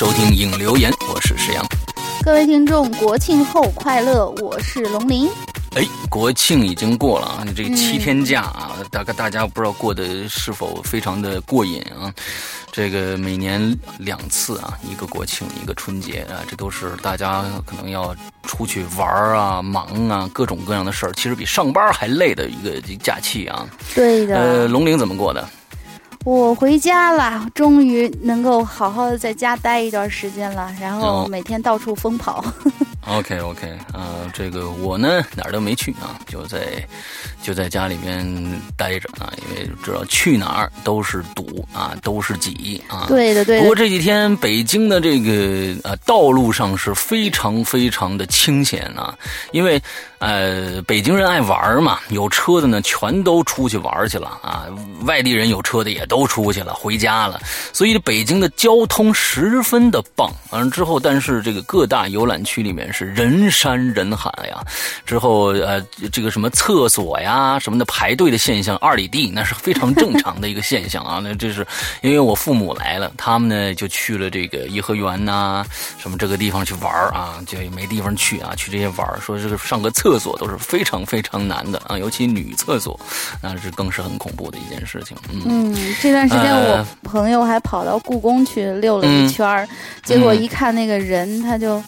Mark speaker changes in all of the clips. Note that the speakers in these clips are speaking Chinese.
Speaker 1: 收听影留言，我是石阳。
Speaker 2: 各位听众，国庆后快乐！我是龙鳞。
Speaker 1: 哎，国庆已经过了啊，你这个七天假啊，大概大家不知道过得是否非常的过瘾啊？这个每年两次啊，一个国庆，一个春节啊，这都是大家可能要出去玩啊、忙啊，各种各样的事儿，其实比上班还累的一个假期啊。
Speaker 2: 对的。
Speaker 1: 呃，龙鳞怎么过的？
Speaker 2: 我回家了，终于能够好好的在家待一段时间了，然后每天到处疯跑。
Speaker 1: OK OK，啊，这个我呢哪儿都没去啊，就在就在家里面待着啊，因为知道去哪儿都是堵啊，都是挤啊。
Speaker 2: 对的对。
Speaker 1: 不过这几天北京的这个呃道路上是非常非常的清闲啊，因为呃北京人爱玩嘛，有车的呢全都出去玩去了啊，外地人有车的也都出去了回家了，所以北京的交通十分的棒。完了之后，但是这个各大游览区里面是。人山人海呀，之后呃，这个什么厕所呀什么的排队的现象，二里地那是非常正常的一个现象啊。那这是因为我父母来了，他们呢就去了这个颐和园呐，什么这个地方去玩啊，就没地方去啊，去这些玩说这个上个厕所都是非常非常难的啊，尤其女厕所，那是更是很恐怖的一件事情。
Speaker 2: 嗯，这段时间我朋友还跑到故宫去溜了一圈结果一看那个人，他就。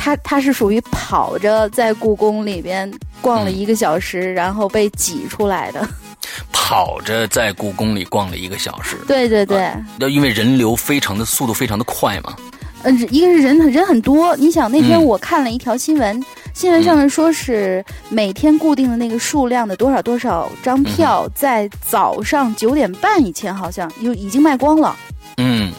Speaker 2: 他他是属于跑着在故宫里边逛了一个小时，然后被挤出来的。
Speaker 1: 跑着在故宫里逛了一个小时。
Speaker 2: 对对对，
Speaker 1: 要因为人流非常的速度非常的快嘛。
Speaker 2: 嗯，一个是人人很多，你想那天我看了一条新闻，新闻上面说是每天固定的那个数量的多少多少张票，在早上九点半以前好像就已经卖光了。
Speaker 1: 嗯。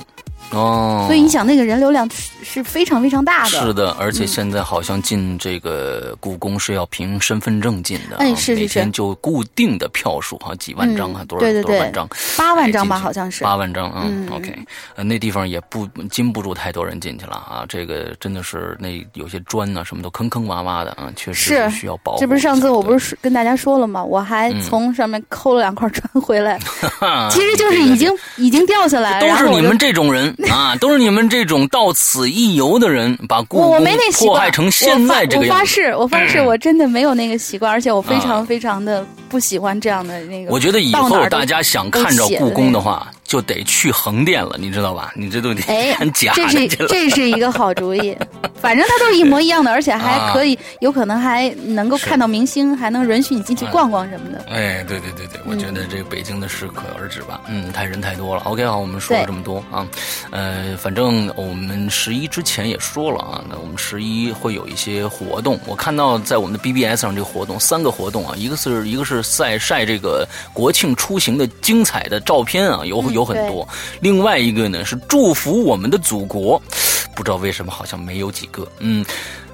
Speaker 1: 哦，
Speaker 2: 所以你想那个人流量是是非常非常大的。
Speaker 1: 是的，而且现在好像进这个故宫是要凭身份证进的，
Speaker 2: 哎，是是是，
Speaker 1: 每天就固定的票数，好像几万张啊，多少多少万张，
Speaker 2: 八万张吧，好像是。
Speaker 1: 八万张嗯 OK，呃，那地方也不禁不住太多人进去了啊，这个真的是那有些砖呢，什么都坑坑洼洼的啊，确实需要保护。
Speaker 2: 这不是上次我不是跟大家说了吗？我还从上面抠了两块砖回来，其实就是已经已经掉下来，
Speaker 1: 都是你们这种人。啊，都是你们这种到此一游的人，把故宫破坏成现在这个
Speaker 2: 样子。我发誓，我发誓，我真的没有那个习惯，而且我非常非常的不喜欢这样的那个。
Speaker 1: 我觉得以后大家想看着故宫的话。就得去横店了，你知道吧？你这都得很 假。
Speaker 2: 这是这是一个好主意，反正它都是一模一样的，而且还可以，有可能还能够看到明星，还能允许你进去逛逛什么的。
Speaker 1: 哎，对对对对，我觉得这个北京的适可而止吧。嗯，太人太多了。OK，好，我们说了这么多啊，呃，反正我们十一之前也说了啊，那我们十一会有一些活动。我看到在我们的 BBS 上这个活动，三个活动啊，一个是一个是晒晒这个国庆出行的精彩的照片啊，有有。有很多，另外一个呢是祝福我们的祖国，不知道为什么好像没有几个。嗯，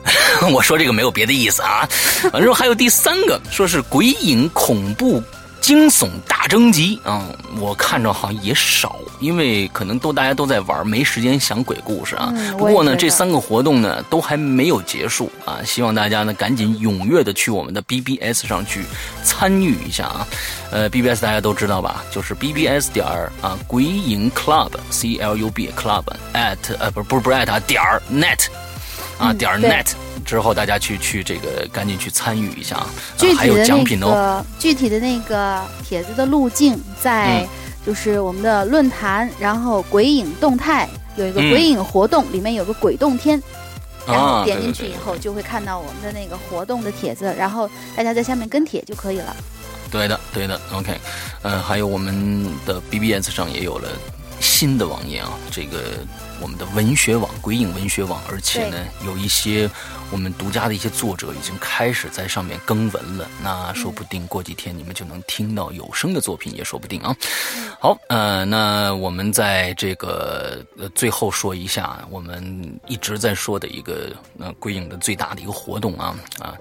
Speaker 1: 我说这个没有别的意思啊。反正还有第三个，说是鬼影恐怖。惊悚大征集啊，我看着好像也少，因为可能都大家都在玩，没时间想鬼故事啊。不过呢，这三个活动呢都还没有结束啊，希望大家呢赶紧踊跃的去我们的 BBS 上去参与一下啊。呃，BBS 大家都知道吧，就是 BBS 点儿啊，鬼影 Club C L U B Club at 呃不是不是不是 at 点儿 net 啊点儿 net。之后大家去去这个赶紧去参与一下啊！还有奖品
Speaker 2: 哦。具体的那个帖子的路径在就是我们的论坛，然后鬼影动态有一个鬼影活动，里面有个鬼洞天，然后点进去以后就会看到我们的那个活动的帖子，然后大家在下面跟帖就可以了。
Speaker 1: 对的，对的，OK。嗯，还有我们的 BBS 上也有了新的网页啊，这个我们的文学网鬼影文学网，而且呢有一些。我们独家的一些作者已经开始在上面更文了，那说不定过几天你们就能听到有声的作品，也说不定啊。好，呃，那我们在这个呃最后说一下，我们一直在说的一个呃鬼影的最大的一个活动啊啊，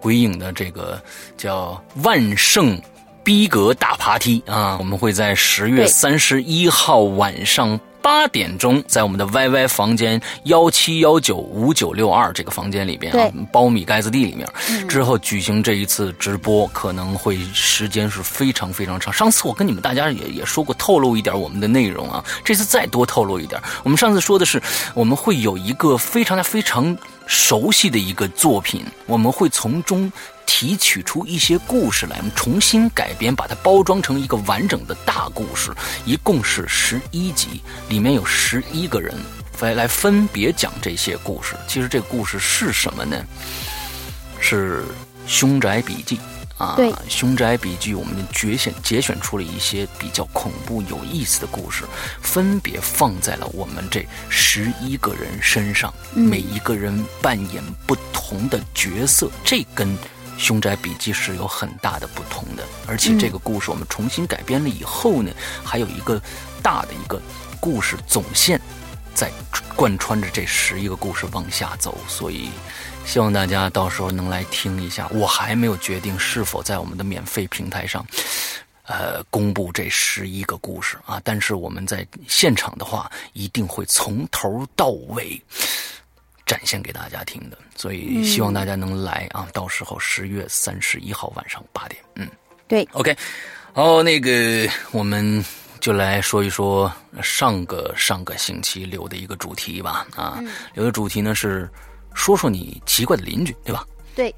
Speaker 1: 鬼影的这个叫万圣逼格大爬梯啊，我们会在十月三十一号晚上。八点钟，在我们的 YY 房间幺七幺九五九六二这个房间里边啊，苞米盖子地里面，之后举行这一次直播，可能会时间是非常非常长。上次我跟你们大家也也说过，透露一点我们的内容啊，这次再多透露一点。我们上次说的是，我们会有一个非常非常熟悉的一个作品，我们会从中。提取出一些故事来，我们重新改编，把它包装成一个完整的大故事，一共是十一集，里面有十一个人来来分别讲这些故事。其实这个故事是什么呢？是《凶宅笔记》啊，《凶宅笔记》我们节选节选出了一些比较恐怖有意思的故事，分别放在了我们这十一个人身上，每一个人扮演不同的角色，这跟。《凶宅笔记》是有很大的不同的，而且这个故事我们重新改编了以后呢，还有一个大的一个故事总线，在贯穿着这十一个故事往下走，所以希望大家到时候能来听一下。我还没有决定是否在我们的免费平台上，呃，公布这十一个故事啊，但是我们在现场的话，一定会从头到尾。展现给大家听的，所以希望大家能来啊！到时候十月三十一号晚上八点，嗯，
Speaker 2: 对
Speaker 1: ，OK，好，那个我们就来说一说上个上个星期留的一个主题吧，啊，留的主题呢是说说你奇怪的邻居，对吧？
Speaker 2: 对，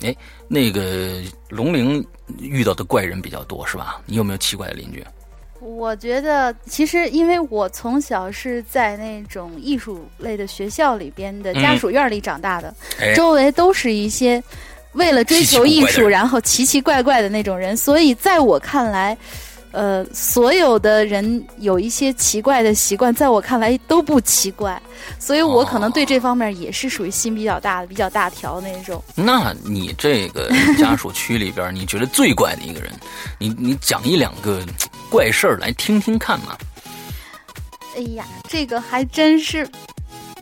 Speaker 1: 哎，那个龙陵遇到的怪人比较多是吧？你有没有奇怪的邻居？
Speaker 2: 我觉得，其实因为我从小是在那种艺术类的学校里边的家属院里长大的，周围都是一些，为了追求艺术，然后奇奇怪怪的那种人。所以在我看来。呃，所有的人有一些奇怪的习惯，在我看来都不奇怪，所以我可能对这方面也是属于心比较大的、比较大条那种。
Speaker 1: 那你这个家属区里边，你觉得最怪的一个人，你你讲一两个怪事儿来听听看嘛？
Speaker 2: 哎呀，这个还真是，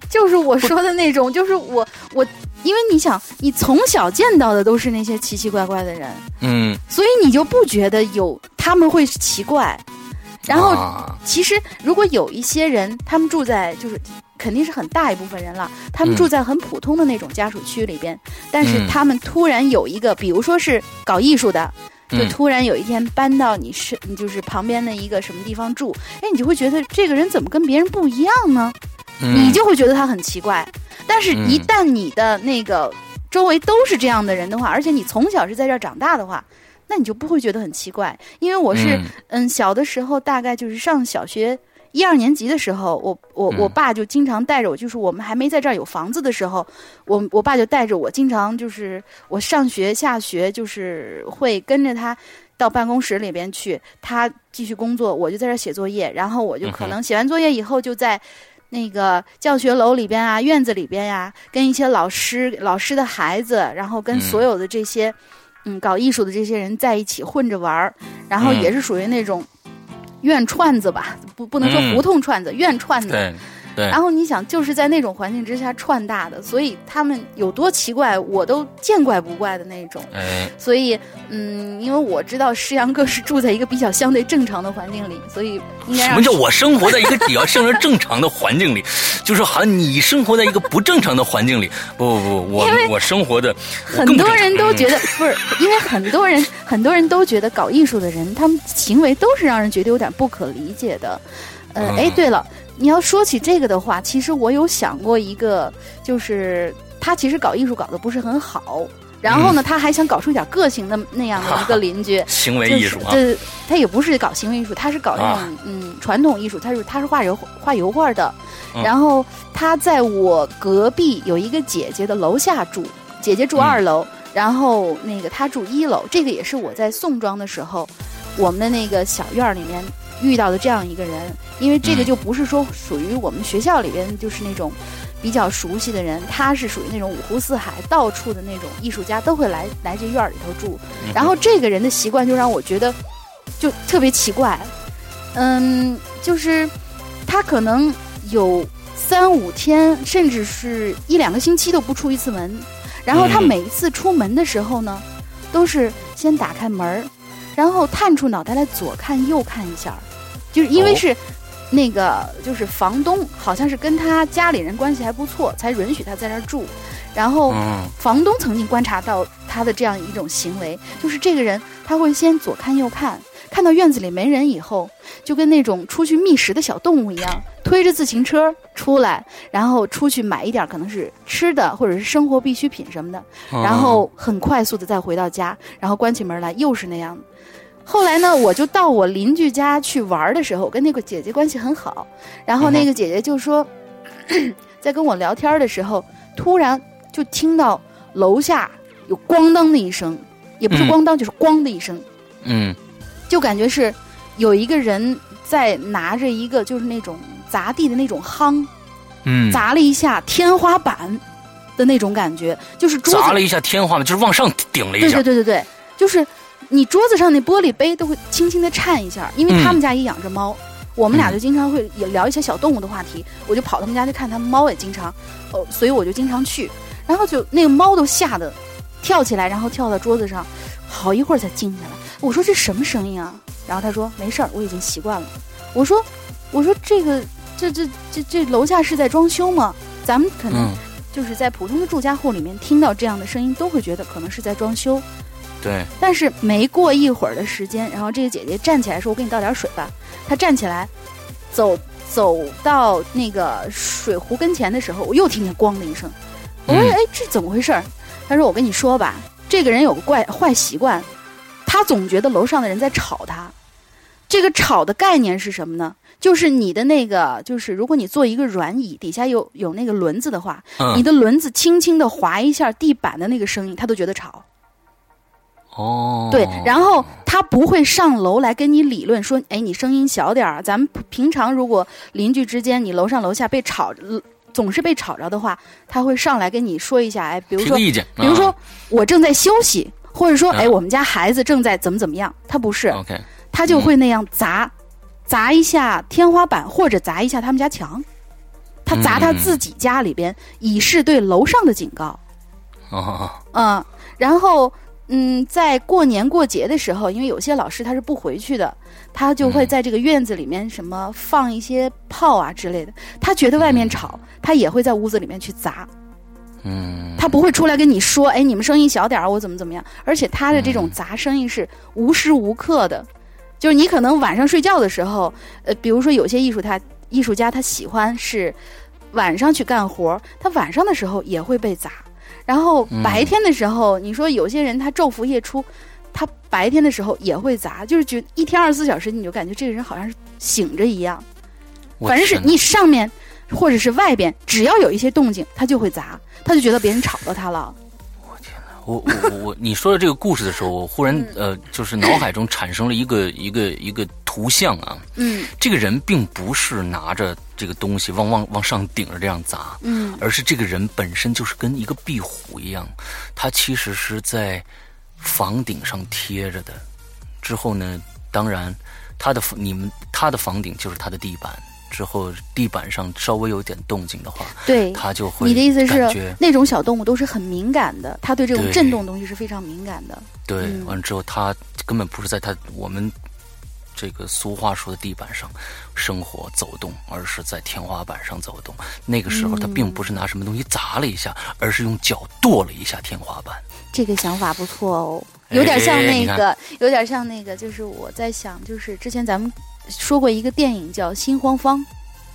Speaker 2: 就是我说的那种，就是我我。因为你想，你从小见到的都是那些奇奇怪怪的人，
Speaker 1: 嗯，
Speaker 2: 所以你就不觉得有他们会奇怪。然后，其实如果有一些人，他们住在就是肯定是很大一部分人了，他们住在很普通的那种家属区里边，但是他们突然有一个，比如说是搞艺术的，就突然有一天搬到你是就是旁边的一个什么地方住，哎，你就会觉得这个人怎么跟别人不一样呢？你就会觉得他很奇怪。但是，一旦你的那个周围都是这样的人的话，而且你从小是在这儿长大的话，那你就不会觉得很奇怪。因为我是，嗯，小的时候大概就是上小学一二年级的时候，我我我爸就经常带着我，就是我们还没在这儿有房子的时候，我我爸就带着我，经常就是我上学下学，就是会跟着他到办公室里边去，他继续工作，我就在这儿写作业，然后我就可能写完作业以后就在。那个教学楼里边啊，院子里边呀，跟一些老师、老师的孩子，然后跟所有的这些，嗯，搞艺术的这些人在一起混着玩儿，然后也是属于那种院串子吧，不不能说胡同串子，院串子。然后你想，就是在那种环境之下串大的，所以他们有多奇怪，我都见怪不怪的那种。
Speaker 1: 哎，
Speaker 2: 所以，嗯，因为我知道诗阳哥是住在一个比较相对正常的环境里，所以应该
Speaker 1: 什么叫我生活在一个比较相对正常的环境里？就是好像你生活在一个不正常的环境里。不不不，我我生活的
Speaker 2: 很多人都觉得不是，因为很多人很多人都觉得搞艺术的人，他们行为都是让人觉得有点不可理解的。呃，哎，对了。你要说起这个的话，其实我有想过一个，就是他其实搞艺术搞得不是很好，然后呢，他还想搞出一点个性的那样的一个 邻居，
Speaker 1: 行为艺术啊，
Speaker 2: 对，他也不是搞行为艺术，他是搞那种嗯传统艺术，他是他是画油画油画的，然后他在我隔壁有一个姐姐的楼下住，姐姐住二楼，然后那个他住一楼，这个也是我在宋庄的时候，我们的那个小院里面。遇到的这样一个人，因为这个就不是说属于我们学校里边就是那种比较熟悉的人，他是属于那种五湖四海到处的那种艺术家都会来来这院里头住。然后这个人的习惯就让我觉得就特别奇怪，嗯，就是他可能有三五天，甚至是一两个星期都不出一次门。然后他每一次出门的时候呢，都是先打开门儿，然后探出脑袋来左看右看一下。就是因为是，那个就是房东，好像是跟他家里人关系还不错，才允许他在那儿住。然后房东曾经观察到他的这样一种行为，就是这个人他会先左看右看，看到院子里没人以后，就跟那种出去觅食的小动物一样，推着自行车出来，然后出去买一点可能是吃的或者是生活必需品什么的，然后很快速的再回到家，然后关起门来又是那样。后来呢，我就到我邻居家去玩的时候，跟那个姐姐关系很好。然后那个姐姐就说，在跟我聊天的时候，突然就听到楼下有咣当的一声，也不是咣当，就是咣的一声。
Speaker 1: 嗯，
Speaker 2: 就感觉是有一个人在拿着一个就是那种砸地的那种夯，
Speaker 1: 嗯，
Speaker 2: 砸了一下天花板的那种感觉，就是
Speaker 1: 砸了一下天花板，就是往上顶了一
Speaker 2: 下。对对对对对，就是。你桌子上那玻璃杯都会轻轻的颤一下，因为他们家也养着猫，我们俩就经常会也聊一些小动物的话题，我就跑他们家去看，他们猫也经常，哦，所以我就经常去，然后就那个猫都吓得跳起来，然后跳到桌子上，好一会儿才静下来。我说这什么声音啊？然后他说没事儿，我已经习惯了。我说我说这个这这这这楼下是在装修吗？咱们可能就是在普通的住家户里面听到这样的声音，都会觉得可能是在装修。
Speaker 1: 对，
Speaker 2: 但是没过一会儿的时间，然后这个姐姐站起来说：“我给你倒点水吧。”她站起来，走走到那个水壶跟前的时候，我又听见“咣”的一声。我说：“哎，这怎么回事？”她说：“我跟你说吧，这个人有个怪坏习惯，他总觉得楼上的人在吵他。这个吵的概念是什么呢？就是你的那个，就是如果你坐一个软椅，底下有有那个轮子的话，你的轮子轻轻的划一下地板的那个声音，他都觉得吵。
Speaker 1: 哦，
Speaker 2: 对，然后他不会上楼来跟你理论说，哎，你声音小点儿。咱们平常如果邻居之间，你楼上楼下被吵，总是被吵着的话，他会上来跟你说一下，哎，比如说，
Speaker 1: 意见，
Speaker 2: 比如说我正在休息，或者说，哎，我们家孩子正在怎么怎么样，他不是
Speaker 1: ，OK，
Speaker 2: 他就会那样砸。砸一下天花板，或者砸一下他们家墙，他砸他自己家里边，以示对楼上的警告。
Speaker 1: 哦，
Speaker 2: 嗯，然后嗯，在过年过节的时候，因为有些老师他是不回去的，他就会在这个院子里面什么放一些炮啊之类的。他觉得外面吵，他也会在屋子里面去砸。
Speaker 1: 嗯，
Speaker 2: 他不会出来跟你说，哎，你们声音小点儿，我怎么怎么样。而且他的这种砸声音是无时无刻的。就是你可能晚上睡觉的时候，呃，比如说有些艺术他艺术家他喜欢是晚上去干活，他晚上的时候也会被砸。然后白天的时候，你说有些人他昼伏夜出，他白天的时候也会砸，就是觉一天二十四小时你就感觉这个人好像是醒着一样。反正是你上面或者是外边，只要有一些动静，他就会砸，他就觉得别人吵到他了。
Speaker 1: 我我我，你说的这个故事的时候，我忽然呃，就是脑海中产生了一个一个一个图像啊。
Speaker 2: 嗯。
Speaker 1: 这个人并不是拿着这个东西往往往上顶着这样砸，
Speaker 2: 嗯，
Speaker 1: 而是这个人本身就是跟一个壁虎一样，他其实是在房顶上贴着的。之后呢，当然他的你们他的房顶就是他的地板。之后地板上稍微有点动静的话，
Speaker 2: 对，
Speaker 1: 它就会。
Speaker 2: 你的意思是那种小动物都是很敏感的，它对这种震动东西是非常敏感的。
Speaker 1: 对，完了之后它根本不是在它我们这个俗话说的地板上生活走动，而是在天花板上走动。那个时候它并不是拿什么东西砸了一下，而是用脚跺了一下天花板。
Speaker 2: 这个想法不错哦，有点像那个，有点像那个，就是我在想，就是之前咱们。说过一个电影叫《心慌方》，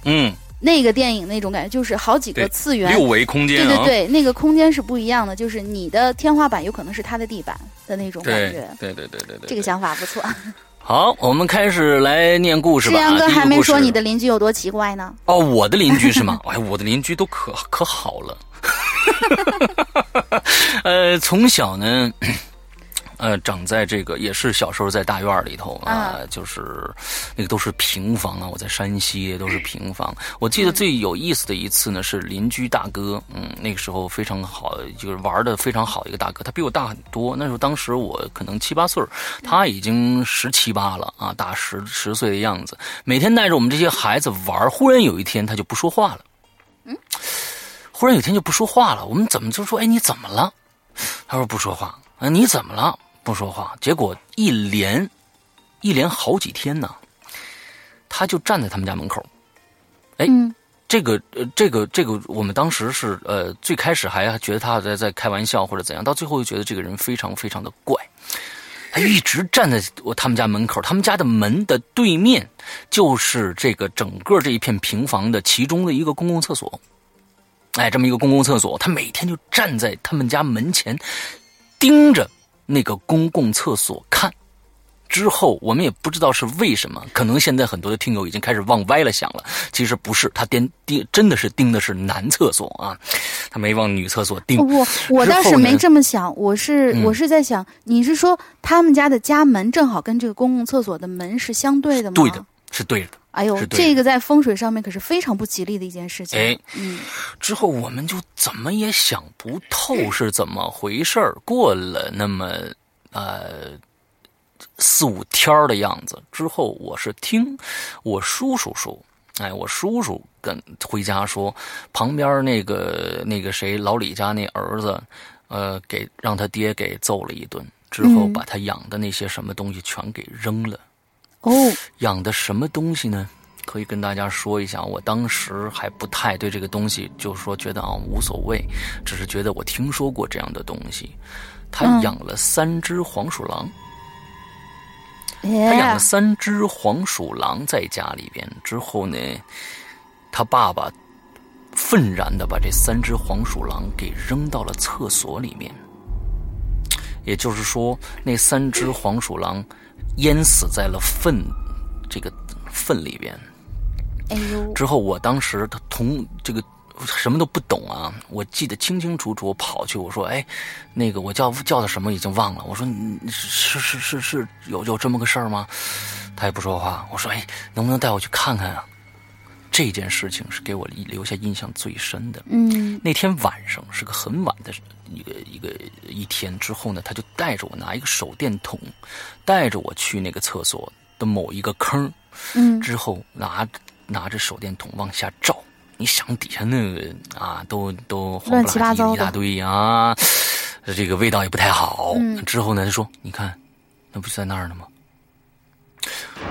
Speaker 1: 嗯，
Speaker 2: 那个电影那种感觉就是好几个次元
Speaker 1: 六维空间，
Speaker 2: 对对对，那个空间是不一样的，就是你的天花板有可能是他的地板的那种感
Speaker 1: 觉，对对对对对，
Speaker 2: 这个想法不错。
Speaker 1: 好，我们开始来念故事吧。
Speaker 2: 志阳哥还没说你的邻居有多奇怪呢？
Speaker 1: 哦，我的邻居是吗？哎，我的邻居都可可好了。呃，从小呢。呃，长在这个也是小时候在大院里头啊，就是那个都是平房啊。我在山西都是平房。我记得最有意思的一次呢，是邻居大哥，嗯，那个时候非常好，就是玩的非常好的一个大哥，他比我大很多。那时候当时我可能七八岁他已经十七八了啊，大十十岁的样子。每天带着我们这些孩子玩，忽然有一天他就不说话了，嗯，忽然有一天就不说话了。我们怎么就说，哎，你怎么了？他说不说话。啊，你怎么了？不说话，结果一连一连好几天呢，他就站在他们家门口。哎，这个呃，这个这个，我们当时是呃，最开始还觉得他在在开玩笑或者怎样，到最后又觉得这个人非常非常的怪。他一直站在我他们家门口，他们家的门的对面就是这个整个这一片平房的其中的一个公共厕所。哎，这么一个公共厕所，他每天就站在他们家门前盯着。那个公共厕所看，之后我们也不知道是为什么，可能现在很多的听友已经开始往歪了想了。其实不是，他盯盯真的是盯的是男厕所啊，他没往女厕所盯。
Speaker 2: 我我倒是没这么想，我是我是在想，你是说他们家的家门正好跟这个公共厕所的门是相对的吗？
Speaker 1: 对的，是对的。
Speaker 2: 哎呦，这个在风水上面可是非常不吉利的一件事情。
Speaker 1: 哎，
Speaker 2: 嗯，
Speaker 1: 之后我们就怎么也想不透是怎么回事儿。过了那么呃四五天的样子之后，我是听我叔叔说，哎，我叔叔跟回家说，旁边那个那个谁老李家那儿子，呃，给让他爹给揍了一顿，之后把他养的那些什么东西全给扔了。
Speaker 2: 哦，
Speaker 1: 养的什么东西呢？可以跟大家说一下，我当时还不太对这个东西，就是说觉得啊无所谓，只是觉得我听说过这样的东西。他养了三只黄鼠狼，他养了三只黄鼠狼在家里边之后呢，他爸爸愤然的把这三只黄鼠狼给扔到了厕所里面，也就是说，那三只黄鼠狼。淹死在了粪这个粪里边。
Speaker 2: 哎呦！
Speaker 1: 之后我当时他同这个什么都不懂啊，我记得清清楚楚。我跑去我说：“哎，那个我叫叫他什么已经忘了。”我说：“是是是是有有这么个事儿吗？”他也不说话。我说：“哎，能不能带我去看看啊？”这件事情是给我留下印象最深的。
Speaker 2: 嗯，
Speaker 1: 那天晚上是个很晚的一个一个一天之后呢，他就带着我拿一个手电筒，带着我去那个厕所的某一个坑。
Speaker 2: 嗯，
Speaker 1: 之后拿拿着手电筒往下照，你想底下那个啊，都都
Speaker 2: 乱七八糟
Speaker 1: 一大堆啊，这个味道也不太好。
Speaker 2: 嗯，
Speaker 1: 之后呢，他说：“你看，那不就在那儿呢吗？”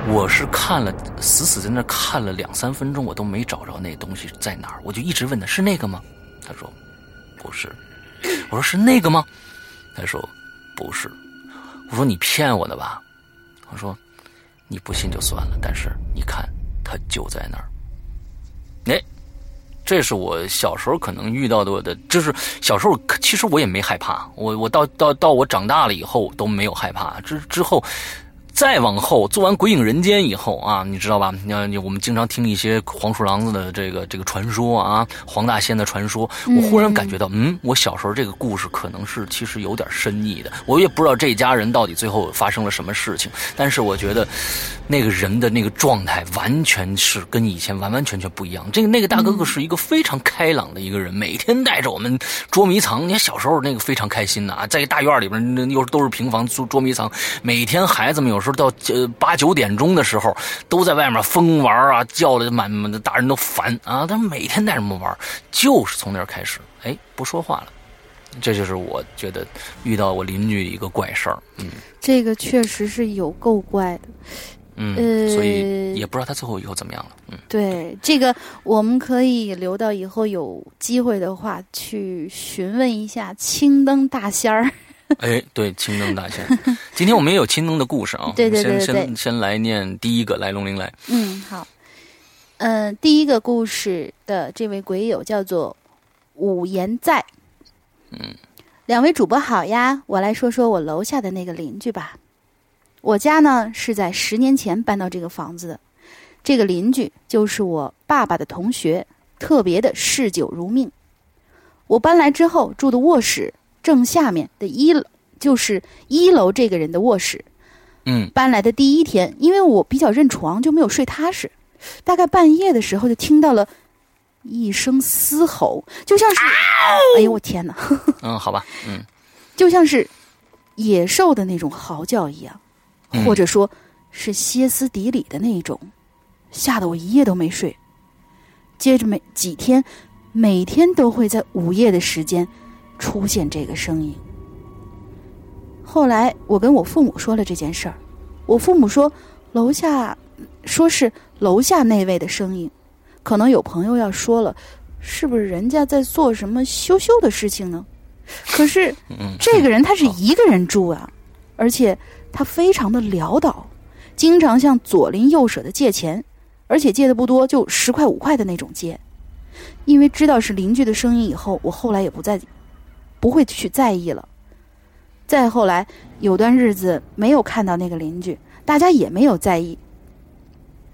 Speaker 1: 我是看了，死死在那看了两三分钟，我都没找着那东西在哪儿。我就一直问他是那个吗？他说不是。我说是那个吗？他说不是。我说你骗我的吧？我说你不信就算了，但是你看，他就在那儿。哎，这是我小时候可能遇到的我，的就是小时候其实我也没害怕。我我到到到我长大了以后都没有害怕。之之后。再往后做完《鬼影人间》以后啊，你知道吧？你我们经常听一些黄鼠狼子的这个这个传说啊，黄大仙的传说。我忽然感觉到，嗯，我小时候这个故事可能是其实有点深意的。我也不知道这家人到底最后发生了什么事情，但是我觉得那个人的那个状态完全是跟以前完完全全不一样。这个那个大哥哥是一个非常开朗的一个人，每天带着我们捉迷藏。你看小时候那个非常开心的啊，在一大院里边那又都是平房捉捉迷藏，每天孩子们有。时候到呃八九点钟的时候，都在外面疯玩啊，叫的满满的大人都烦啊。他每天带着我们玩，就是从那儿开始，哎，不说话了。这就是我觉得遇到我邻居一个怪事儿。嗯，
Speaker 2: 这个确实是有够怪的。
Speaker 1: 嗯，所以也不知道他最后以后怎么样了。嗯，
Speaker 2: 对，这个我们可以留到以后有机会的话去询问一下青灯大仙儿。
Speaker 1: 哎，对，青灯大仙，今天我们也有青灯的故事啊。
Speaker 2: 对对对
Speaker 1: 对，先先先来念第一个，来龙鳞来。
Speaker 2: 嗯，好。嗯，第一个故事的这位鬼友叫做五言在。
Speaker 1: 嗯，
Speaker 2: 两位主播好呀，我来说说我楼下的那个邻居吧。我家呢是在十年前搬到这个房子的，这个邻居就是我爸爸的同学，特别的嗜酒如命。我搬来之后住的卧室。正下面的一楼就是一楼这个人的卧室。
Speaker 1: 嗯，
Speaker 2: 搬来的第一天，因为我比较认床，就没有睡踏实。大概半夜的时候，就听到了一声嘶吼，就像是……哎呦，我天哪！
Speaker 1: 嗯，好吧，嗯，
Speaker 2: 就像是野兽的那种嚎叫一样，或者说是歇斯底里的那种，吓得我一夜都没睡。接着每几天，每天都会在午夜的时间。出现这个声音。后来我跟我父母说了这件事儿，我父母说楼下说是楼下那位的声音，可能有朋友要说了，是不是人家在做什么羞羞的事情呢？可是这个人他是一个人住啊，而且他非常的潦倒，经常向左邻右舍的借钱，而且借的不多，就十块五块的那种借。因为知道是邻居的声音以后，我后来也不再。不会去在意了。再后来，有段日子没有看到那个邻居，大家也没有在意。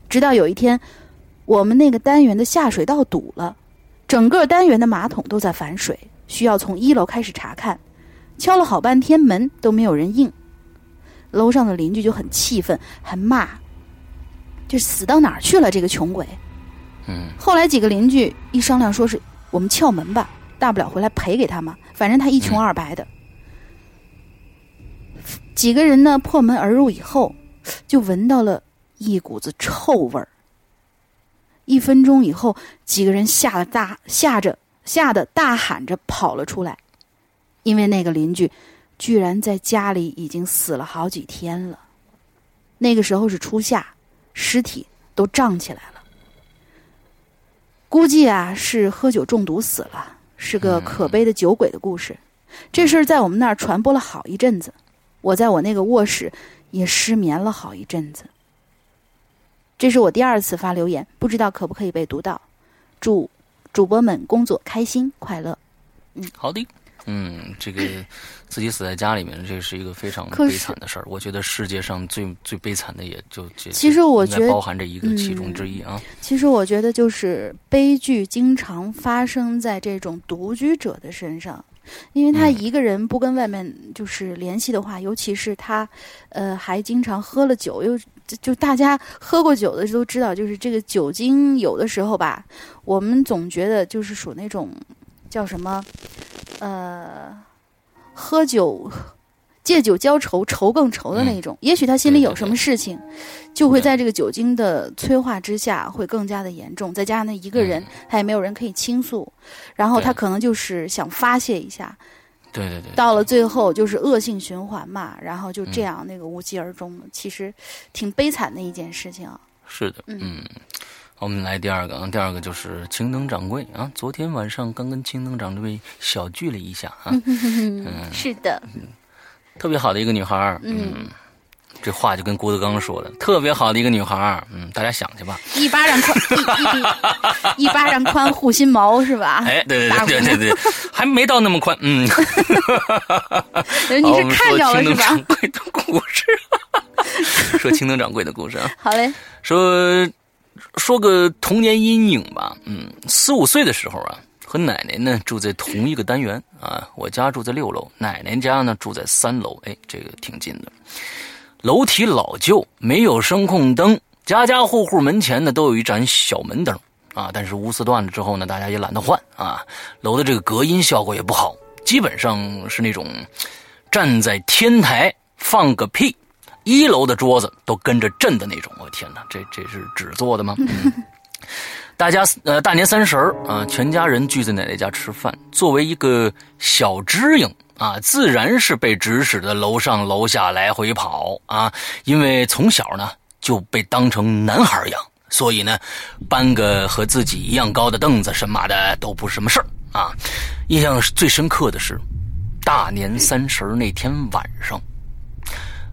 Speaker 2: 直到有一天，我们那个单元的下水道堵了，整个单元的马桶都在反水，需要从一楼开始查看。敲了好半天门都没有人应，楼上的邻居就很气愤，还骂：“这死到哪儿去了？这个穷鬼！”
Speaker 1: 嗯。
Speaker 2: 后来几个邻居一商量，说是我们撬门吧。大不了回来赔给他嘛，反正他一穷二白的。几个人呢破门而入以后，就闻到了一股子臭味儿。一分钟以后，几个人吓得大吓着吓得大喊着跑了出来，因为那个邻居居然在家里已经死了好几天了。那个时候是初夏，尸体都胀起来了，估计啊是喝酒中毒死了。是个可悲的酒鬼的故事，这事儿在我们那儿传播了好一阵子，我在我那个卧室也失眠了好一阵子。这是我第二次发留言，不知道可不可以被读到。祝主播们工作开心快乐。
Speaker 1: 嗯，好的。嗯，这个自己死在家里面，这是一个非常悲惨的事儿。我觉得世界上最最悲惨的也就这，
Speaker 2: 其实我觉得
Speaker 1: 包含着一个其中之一啊。
Speaker 2: 其实我觉得就是悲剧经常发生在这种独居者的身上，因为他一个人不跟外面就是联系的话，尤其是他，呃，还经常喝了酒，又就大家喝过酒的都知道，就是这个酒精有的时候吧，我们总觉得就是属那种叫什么。呃，喝酒，借酒浇愁，愁更愁的那种。也许他心里有什么事情，就会在这个酒精的催化之下，会更加的严重。再加上那一个人，他也没有人可以倾诉，然后他可能就是想发泄一下。
Speaker 1: 对对对。
Speaker 2: 到了最后就是恶性循环嘛，然后就这样那个无疾而终，其实挺悲惨的一件事情啊。
Speaker 1: 是的，嗯。我们来第二个啊，第二个就是青灯掌柜啊。昨天晚上刚跟青灯掌柜小聚了一下啊，
Speaker 2: 嗯，是的，
Speaker 1: 特别好的一个女孩嗯，这话就跟郭德纲说的，特别好的一个女孩嗯，大家想去吧，
Speaker 2: 一巴掌宽，一巴掌宽护心毛是吧？
Speaker 1: 哎，对对对对对对，还没到那么宽，嗯，
Speaker 2: 你是看着了是吧？
Speaker 1: 掌柜的故事，说青灯掌柜的故事啊，
Speaker 2: 好嘞，
Speaker 1: 说。说个童年阴影吧，嗯，四五岁的时候啊，和奶奶呢住在同一个单元啊，我家住在六楼，奶奶家呢住在三楼，哎，这个挺近的。楼梯老旧，没有声控灯，家家户户门前呢都有一盏小门灯啊，但是钨丝断了之后呢，大家也懒得换啊。楼的这个隔音效果也不好，基本上是那种站在天台放个屁。一楼的桌子都跟着震的那种，我天哪，这这是纸做的吗？大家呃，大年三十儿啊，全家人聚在奶奶家吃饭。作为一个小知影啊，自然是被指使的楼上楼下来回跑啊。因为从小呢就被当成男孩养，所以呢，搬个和自己一样高的凳子什么的都不是什么事儿啊。印象最深刻的是大年三十那天晚上。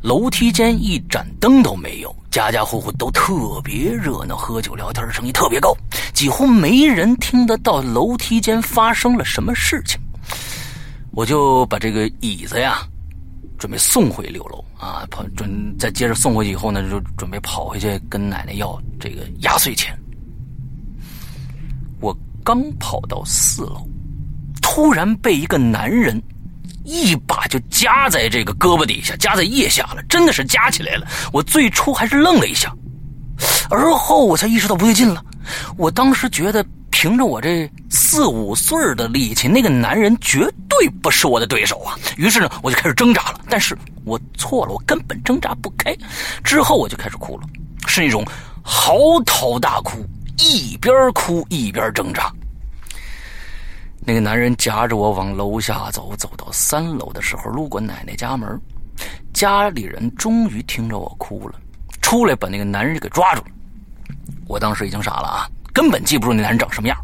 Speaker 1: 楼梯间一盏灯都没有，家家户户都特别热闹，喝酒聊天的声音特别高，几乎没人听得到楼梯间发生了什么事情。我就把这个椅子呀，准备送回六楼啊，跑准再接着送回去以后呢，就准备跑回去跟奶奶要这个压岁钱。我刚跑到四楼，突然被一个男人。一把就夹在这个胳膊底下，夹在腋下了，真的是夹起来了。我最初还是愣了一下，而后我才意识到不对劲了。我当时觉得，凭着我这四五岁的力气，那个男人绝对不是我的对手啊。于是呢，我就开始挣扎了。但是我错了，我根本挣扎不开。之后我就开始哭了，是那种嚎啕大哭，一边哭一边挣扎。那个男人夹着我往楼下走，走到三楼的时候，路过奶奶家门，家里人终于听着我哭了，出来把那个男人给抓住了。我当时已经傻了啊，根本记不住那男人长什么样，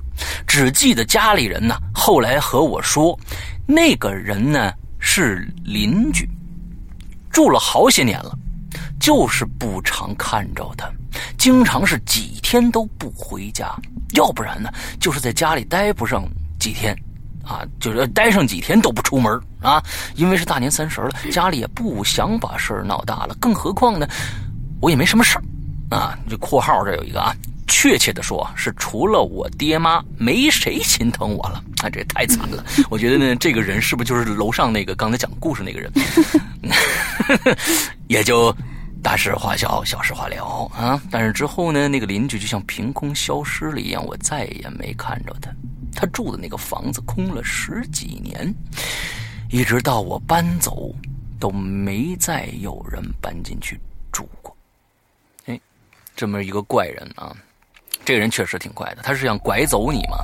Speaker 1: 只记得家里人呢后来和我说，那个人呢是邻居，住了好些年了，就是不常看着他，经常是几天都不回家，要不然呢就是在家里待不上。几天，啊，就是待上几天都不出门啊，因为是大年三十了，家里也不想把事儿闹大了。更何况呢，我也没什么事儿，啊，这括号这有一个啊，确切的说是除了我爹妈，没谁心疼我了。啊，这也太惨了。我觉得呢，这个人是不是就是楼上那个刚才讲故事那个人？也就大事化小，小事化了啊。但是之后呢，那个邻居就像凭空消失了一样，我再也没看着他。他住的那个房子空了十几年，一直到我搬走，都没再有人搬进去住过。哎，这么一个怪人啊，这个人确实挺怪的。他是想拐走你吗？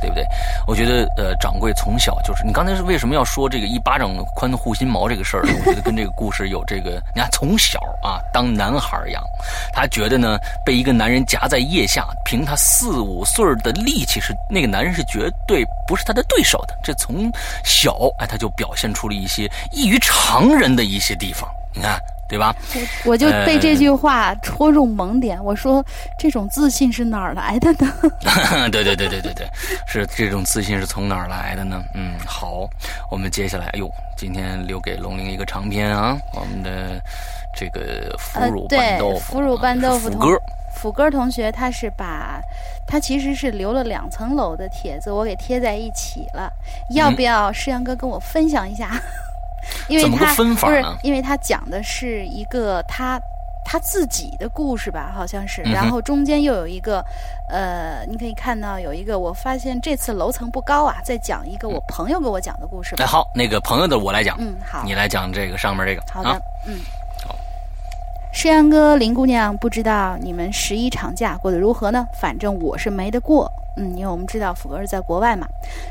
Speaker 1: 对不对？我觉得，呃，掌柜从小就是你刚才是为什么要说这个一巴掌宽的护心毛这个事儿呢？我觉得跟这个故事有这个，你看从小啊当男孩儿养，他觉得呢被一个男人夹在腋下，凭他四五岁的力气是那个男人是绝对不是他的对手的。这从小哎他就表现出了一些异于常人的一些地方，你看。对吧？
Speaker 2: 我我就被这句话戳中萌点。我说这种自信是哪儿来的呢？
Speaker 1: 对对对对对对，是这种自信是从哪儿来的呢？嗯，好，我们接下来，哎呦，今天留给龙玲一个长篇啊，我们的这个腐乳拌豆腐，
Speaker 2: 腐乳拌豆腐，
Speaker 1: 腐哥，
Speaker 2: 腐哥同学他是把。他其实是留了两层楼的帖子，我给贴在一起了。要不要世阳哥跟我分享一下？因为他
Speaker 1: 不
Speaker 2: 是，因为他讲的是一个他他自己的故事吧，好像是。然后中间又有一个，呃，你可以看到有一个，我发现这次楼层不高啊，在讲一个我朋友给我讲的故事吧。
Speaker 1: 哎，好，那个朋友的我来讲，
Speaker 2: 嗯，好，
Speaker 1: 你来讲这个上面这个。
Speaker 2: 好的，嗯。诗阳哥、林姑娘，不知道你们十一长假过得如何呢？反正我是没得过。嗯，因为我们知道福哥是在国外嘛，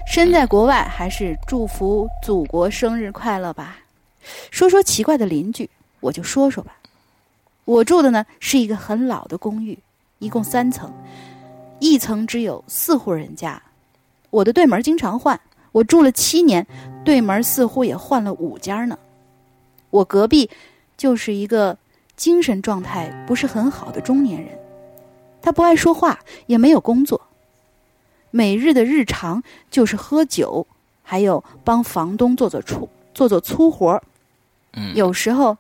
Speaker 2: 身在国外，还是祝福祖国生日快乐吧。说说奇怪的邻居，我就说说吧。我住的呢是一个很老的公寓，一共三层，一层只有四户人家。我的对门经常换，我住了七年，对门似乎也换了五家呢。我隔壁就是一个。精神状态不是很好的中年人，他不爱说话，也没有工作。每日的日常就是喝酒，还有帮房东做做粗做做粗活
Speaker 1: 嗯，
Speaker 2: 有时候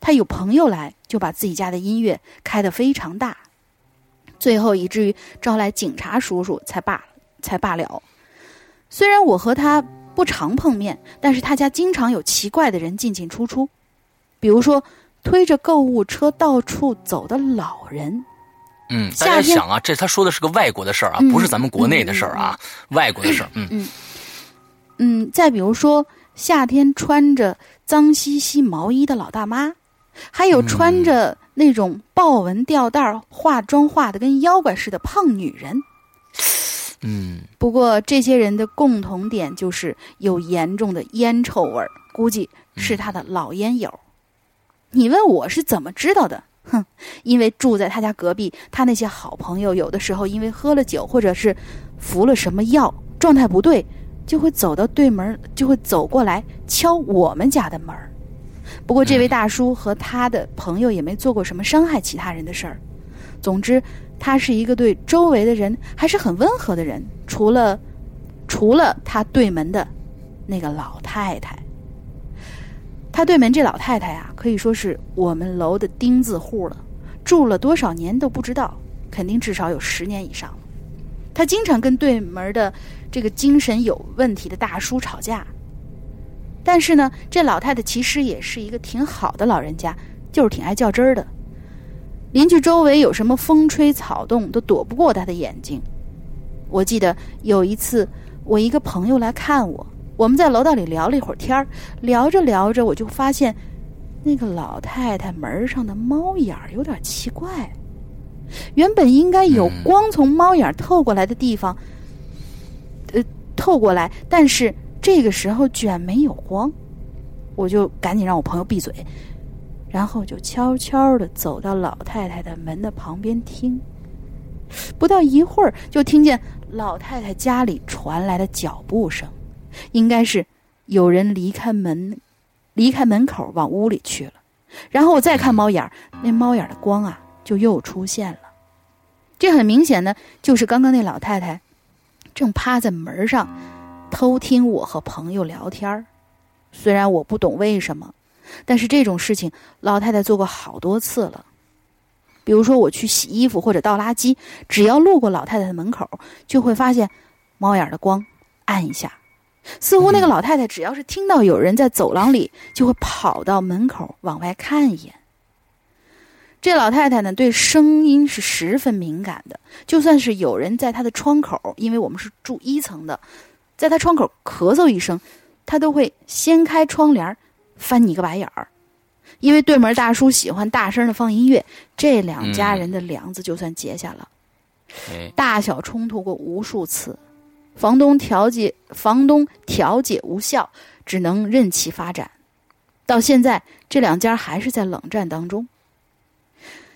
Speaker 2: 他有朋友来，就把自己家的音乐开得非常大，最后以至于招来警察叔叔才罢才罢了。虽然我和他不常碰面，但是他家经常有奇怪的人进进出出，比如说。推着购物车到处走的老人，
Speaker 1: 嗯，大家想啊，这他说的是个外国的事儿啊，不是咱们国内的事儿啊，外国的事儿，
Speaker 2: 嗯嗯嗯。再比如说，夏天穿着脏兮兮毛衣的老大妈，还有穿着那种豹纹吊带、化妆化的跟妖怪似的胖女人，
Speaker 1: 嗯。
Speaker 2: 不过这些人的共同点就是有严重的烟臭味儿，估计是他的老烟友。你问我是怎么知道的？哼，因为住在他家隔壁，他那些好朋友有的时候因为喝了酒或者是服了什么药，状态不对，就会走到对门，就会走过来敲我们家的门不过这位大叔和他的朋友也没做过什么伤害其他人的事儿。总之，他是一个对周围的人还是很温和的人，除了除了他对门的那个老太太。他对门这老太太啊，可以说是我们楼的钉子户了，住了多少年都不知道，肯定至少有十年以上了。他经常跟对门的这个精神有问题的大叔吵架，但是呢，这老太太其实也是一个挺好的老人家，就是挺爱较真儿的。邻居周围有什么风吹草动都躲不过他的眼睛。我记得有一次，我一个朋友来看我。我们在楼道里聊了一会儿天儿，聊着聊着，我就发现那个老太太门上的猫眼儿有点奇怪。原本应该有光从猫眼透过来的地方，呃，透过来，但是这个时候居然没有光。我就赶紧让我朋友闭嘴，然后就悄悄的走到老太太的门的旁边听。不到一会儿，就听见老太太家里传来的脚步声。应该是有人离开门，离开门口往屋里去了。然后我再看猫眼儿，那猫眼儿的光啊，就又出现了。这很明显呢，就是刚刚那老太太正趴在门上偷听我和朋友聊天儿。虽然我不懂为什么，但是这种事情老太太做过好多次了。比如说我去洗衣服或者倒垃圾，只要路过老太太的门口，就会发现猫眼的光暗一下。似乎那个老太太只要是听到有人在走廊里，就会跑到门口往外看一眼。这老太太呢，对声音是十分敏感的，就算是有人在她的窗口，因为我们是住一层的，在她窗口咳嗽一声，她都会掀开窗帘翻你个白眼儿。因为对门大叔喜欢大声的放音乐，这两家人的梁子就算结下了，大小冲突过无数次。房东调解，房东调解无效，只能任其发展。到现在，这两家还是在冷战当中。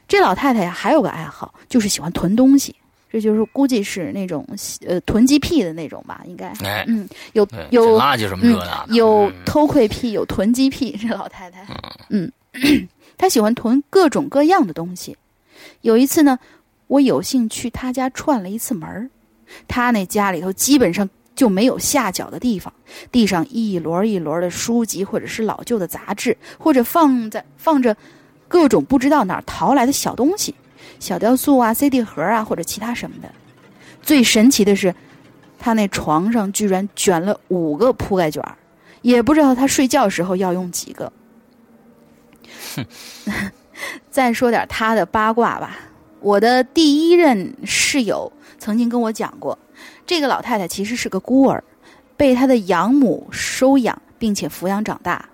Speaker 2: 这老太太呀，还有个爱好，就是喜欢囤东西。这就是估计是那种呃囤积癖的那种吧，应该。嗯，有有
Speaker 1: 垃圾什么的，
Speaker 2: 有偷窥癖，有囤积癖。这老太太，嗯，她喜欢囤各种各样的东西。有一次呢，我有幸去她家串了一次门儿，他那家里头基本上就没有下脚的地方，地上一摞一摞的书籍，或者是老旧的杂志，或者放在放着各种不知道哪儿淘来的小东西，小雕塑啊、CD 盒啊，或者其他什么的。最神奇的是，他那床上居然卷了五个铺盖卷儿，也不知道他睡觉时候要用几个。再说点他的八卦吧。我的第一任室友曾经跟我讲过，这个老太太其实是个孤儿，被她的养母收养并且抚养长大。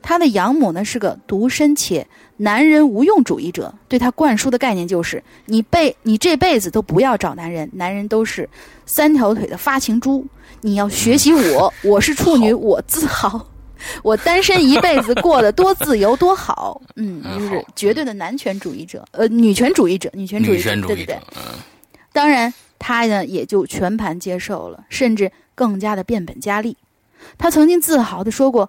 Speaker 2: 她的养母呢是个独身且男人无用主义者，对她灌输的概念就是：你辈你这辈子都不要找男人，男人都是三条腿的发情猪。你要学习我，我是处女，我自豪。我单身一辈子过得多自由多好，嗯，就是绝对的男权主义者，呃，女权主义者，女权主义者，对不对，嗯，当然他呢也就全盘接受了，甚至更加的变本加厉。他曾经自豪的说过，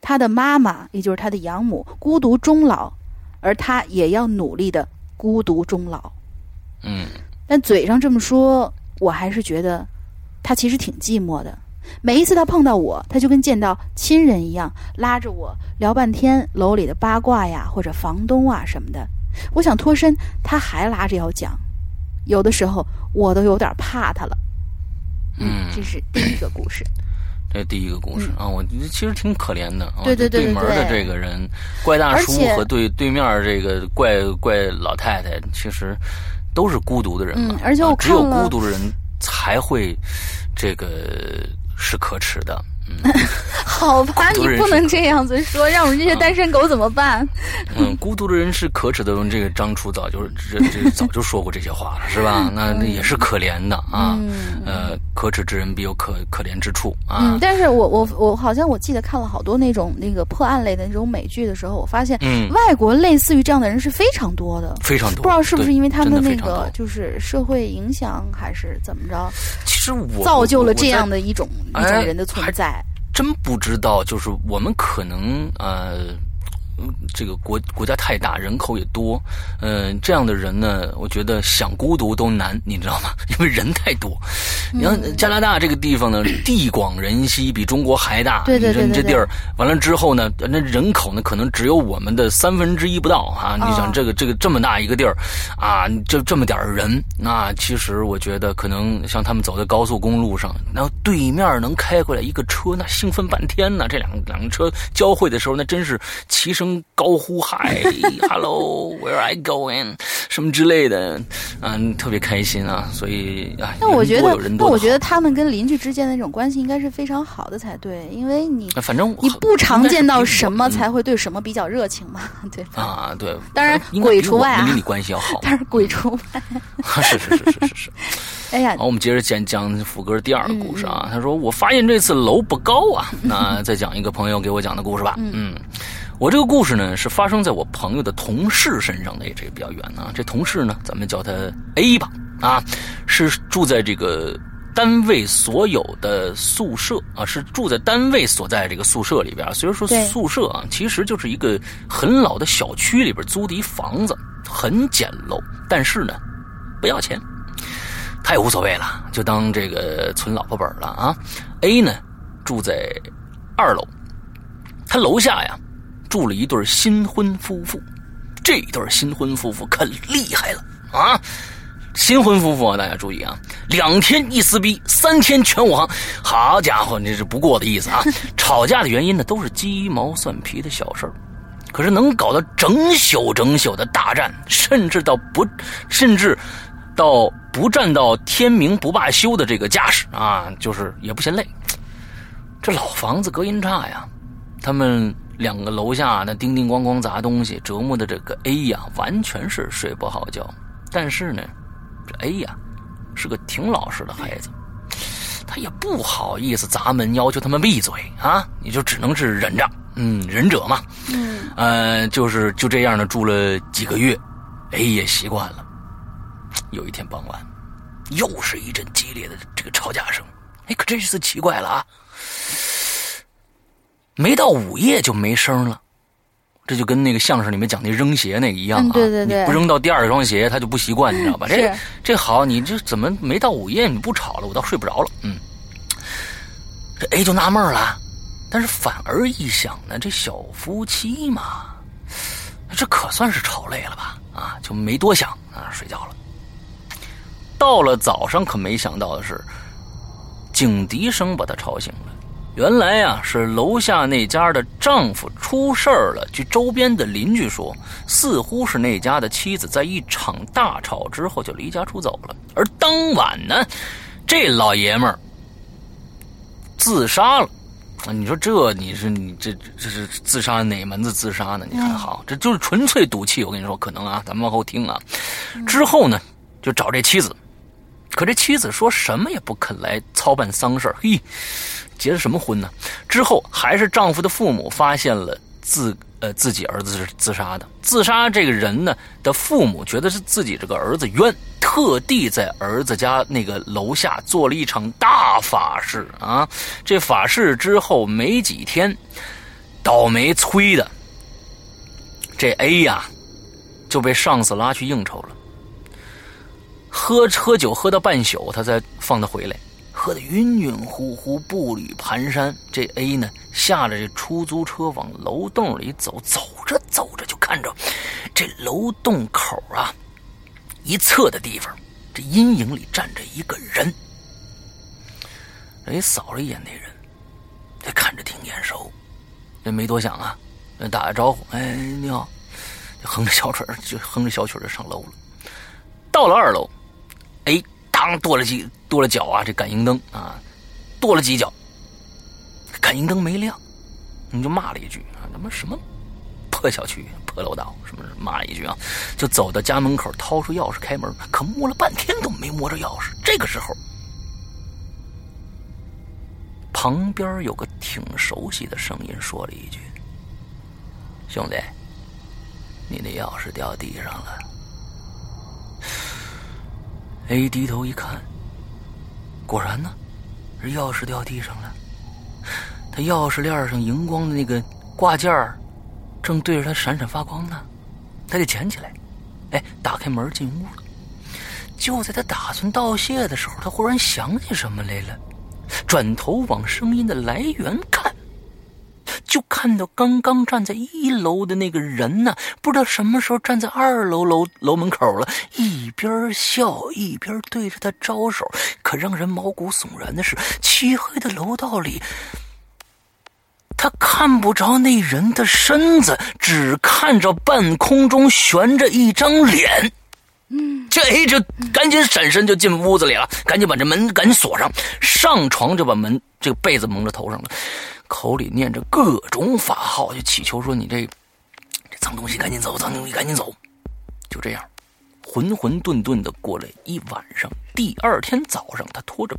Speaker 2: 他的妈妈也就是他的养母孤独终老，而他也要努力的孤独终老。
Speaker 1: 嗯，
Speaker 2: 但嘴上这么说，我还是觉得他其实挺寂寞的。每一次他碰到我，他就跟见到亲人一样，拉着我聊半天楼里的八卦呀，或者房东啊什么的。我想脱身，他还拉着要讲。有的时候我都有点怕他了。
Speaker 1: 嗯，
Speaker 2: 这是第一个故事。
Speaker 1: 这第一个故事啊，我其实挺可怜的。
Speaker 2: 对对对
Speaker 1: 对。对门的这个人，怪大叔和对对面这个怪怪老太太，其实都是孤独的人嘛。
Speaker 2: 嗯，而且我看
Speaker 1: 只有孤独的人才会这个。是可耻的，嗯，
Speaker 2: 好吧，你不能这样子说，让我们这些单身狗怎么办？
Speaker 1: 嗯，孤独的人是可耻的。这个张楚早就这这早就说过这些话了，是吧？那那也是可怜的啊。呃，可耻之人必有可可怜之处啊。
Speaker 2: 嗯，但是我我我好像我记得看了好多那种那个破案类的那种美剧的时候，我发现，嗯，外国类似于这样的人是非常多的，
Speaker 1: 非常多。
Speaker 2: 不知道是不是因为他们那个就是社会影响，还是怎么着？
Speaker 1: 其实我
Speaker 2: 造就了这样的一种。一种人的存在，
Speaker 1: 真不知道。就是我们可能呃。嗯，这个国国家太大，人口也多，嗯，这样的人呢，我觉得想孤独都难，你知道吗？因为人太多。你看加拿大这个地方呢，地广人稀，比中国还大。
Speaker 2: 对对对。
Speaker 1: 你这地儿完了之后呢，那人口呢，可能只有我们的三分之一不到啊！你想这个这个这么大一个地儿，啊，就这么点人，那其实我觉得可能像他们走在高速公路上，那对面能开过来一个车，那兴奋半天呢。这两两个车交汇的时候，那真是齐声。高呼嗨，Hello，Where I going？什么之类的，嗯，特别开心啊！所以啊，
Speaker 2: 那我觉得，那我觉得他们跟邻居之间的那种关系应该是非常好的才对，因为你
Speaker 1: 反正
Speaker 2: 你不常见到什么才会对什么比较热情嘛，对
Speaker 1: 啊，对，
Speaker 2: 当然鬼除外啊，
Speaker 1: 邻里关系要好，
Speaker 2: 但是鬼除外，
Speaker 1: 是是是是是是。
Speaker 2: 哎呀，
Speaker 1: 好，我们接着讲讲福哥第二个故事啊。他说：“我发现这次楼不高啊。”那再讲一个朋友给我讲的故事吧。嗯。我这个故事呢，是发生在我朋友的同事身上的，这个比较远啊。这同事呢，咱们叫他 A 吧，啊，是住在这个单位所有的宿舍啊，是住在单位所在这个宿舍里边。虽然说宿舍啊，其实就是一个很老的小区里边租的一房子，很简陋，但是呢，不要钱，他也无所谓了，就当这个存老婆本了啊。A 呢，住在二楼，他楼下呀。住了一对新婚夫妇，这对新婚夫妇可厉害了啊！新婚夫妇啊，大家注意啊，两天一撕逼，三天全武行。好家伙，这是不过的意思啊！吵架的原因呢，都是鸡毛蒜皮的小事儿，可是能搞到整宿整宿的大战，甚至到不，甚至到不战到天明不罢休的这个架势啊，就是也不嫌累。这老房子隔音差呀，他们。两个楼下那叮叮咣咣砸东西，折磨的这个 A 呀，完全是睡不好觉。但是呢，这 A 呀，是个挺老实的孩子，他也不好意思砸门要求他们闭嘴啊，你就只能是忍着，嗯，忍者嘛，嗯，呃，就是就这样的住了几个月，A 也习惯了。有一天傍晚，又是一阵激烈的这个吵架声，哎，可真是奇怪了啊。没到午夜就没声了，这就跟那个相声里面讲那扔鞋那个一样啊。
Speaker 2: 对对对，
Speaker 1: 你不扔到第二双鞋，他就不习惯，你知道吧？这这好，你这怎么没到午夜你不吵了？我倒睡不着了。嗯，这 A 就纳闷了，但是反而一想呢，这小夫妻嘛，这可算是吵累了吧？啊，就没多想啊，睡觉了。到了早上，可没想到的是，警笛声把他吵醒了。原来呀，是楼下那家的丈夫出事儿了。据周边的邻居说，似乎是那家的妻子在一场大吵之后就离家出走了。而当晚呢，这老爷们儿自杀了。啊，你说这你是你这这是自杀哪门子自杀呢？你看好，这就是纯粹赌气。我跟你说，可能啊，咱们往后听啊。之后呢，就找这妻子，可这妻子说什么也不肯来操办丧事嘿。结的什么婚呢？之后还是丈夫的父母发现了自呃自己儿子是自杀的。自杀这个人呢的父母觉得是自己这个儿子冤，特地在儿子家那个楼下做了一场大法事啊。这法事之后没几天，倒霉催的这 A 呀就被上司拉去应酬了，喝喝酒喝到半宿，他才放他回来。喝得晕晕乎乎，步履蹒跚。这 A 呢，下了这出租车，往楼洞里走。走着走着，就看着这楼洞口啊，一侧的地方，这阴影里站着一个人。哎扫了一眼那人，这看着挺眼熟。这没多想啊，打个招呼：“哎，你好。”就哼着小曲儿，就哼着小曲儿就上楼了。到了二楼，A。当跺了几跺了脚啊！这感应灯啊，跺了几脚，感应灯没亮，你就骂了一句啊，他妈什么破小区、破楼道，什么什么骂了一句啊，就走到家门口，掏出钥匙开门，可摸了半天都没摸着钥匙。这个时候，旁边有个挺熟悉的声音说了一句：“兄弟，你的钥匙掉地上了。” A 低头一看，果然呢，钥匙掉地上了。他钥匙链上荧光的那个挂件正对着他闪闪发光呢。他就捡起来，哎，打开门进屋了。就在他打算道谢的时候，他忽然想起什么来了，转头往声音的来源看。就看到刚刚站在一楼的那个人呢，不知道什么时候站在二楼楼楼门口了，一边笑一边对着他招手。可让人毛骨悚然的是，漆黑的楼道里，他看不着那人的身子，只看着半空中悬着一张脸。嗯，这哎，这赶紧闪身就进屋子里了，赶紧把这门赶紧锁上，上床就把门这个被子蒙着头上了。口里念着各种法号，就祈求说：“你这这脏东西赶紧走，脏东西赶紧走。”就这样，浑浑沌沌的过了一晚上。第二天早上，他拖着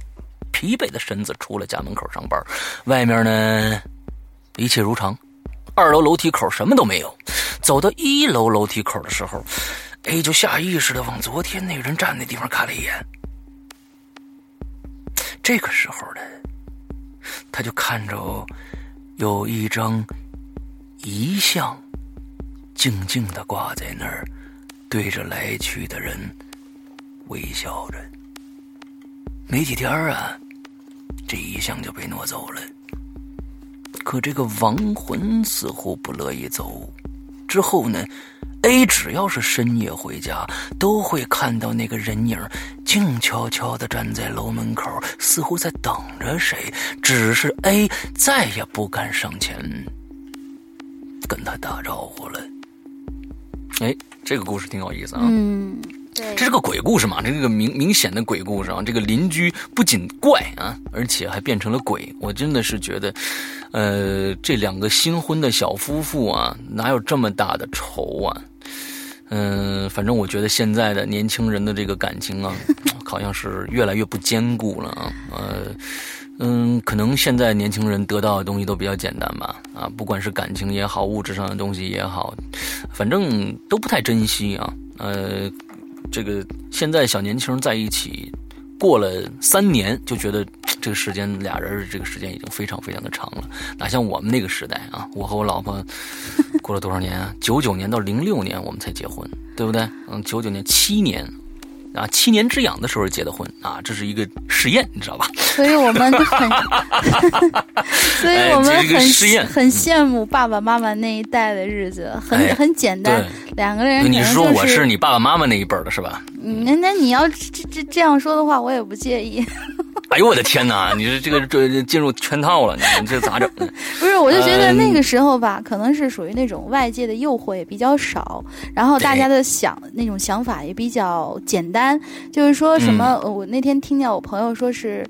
Speaker 1: 疲惫的身子出了家门口上班。外面呢，一切如常。二楼楼梯口什么都没有。走到一楼楼梯口的时候，A 就下意识的往昨天那人站那地方看了一眼。这个时候呢。他就看着有一张遗像，静静的挂在那儿，对着来去的人微笑着。没几天啊，这遗像就被挪走了。可这个亡魂似乎不乐意走。之后呢？A 只要是深夜回家，都会看到那个人影静悄悄的站在楼门口，似乎在等着谁。只是 A 再也不敢上前跟他打招呼了。哎，这个故事挺有意思啊。
Speaker 2: 嗯。
Speaker 1: 这是个鬼故事嘛？这是个明明显的鬼故事啊！这个邻居不仅怪啊，而且还变成了鬼。我真的是觉得，呃，这两个新婚的小夫妇啊，哪有这么大的仇啊？嗯，反正我觉得现在的年轻人的这个感情啊，好像是越来越不坚固了啊。呃，嗯，可能现在年轻人得到的东西都比较简单吧？啊，不管是感情也好，物质上的东西也好，反正都不太珍惜啊。呃。这个现在小年轻在一起过了三年，就觉得这个时间俩人这个时间已经非常非常的长了，哪像我们那个时代啊？我和我老婆过了多少年啊？九九年到零六年我们才结婚，对不对？嗯，九九年七年。啊，七年之痒的时候结的婚啊，这是一个实验，你知道吧？
Speaker 2: 所以我们就很，所以我们很很羡慕爸爸妈妈那一代的日子，很很简单，两个人。
Speaker 1: 你说我是你爸爸妈妈那一辈的是吧？
Speaker 2: 那那你要这这这样说的话，我也不介意。
Speaker 1: 哎呦我的天哪！你这这个这进入圈套了，你这咋整？
Speaker 2: 不是，我就觉得那个时候吧，可能是属于那种外界的诱惑也比较少，然后大家的想那种想法也比较简单，就是说什么，我那天听见我朋友说是。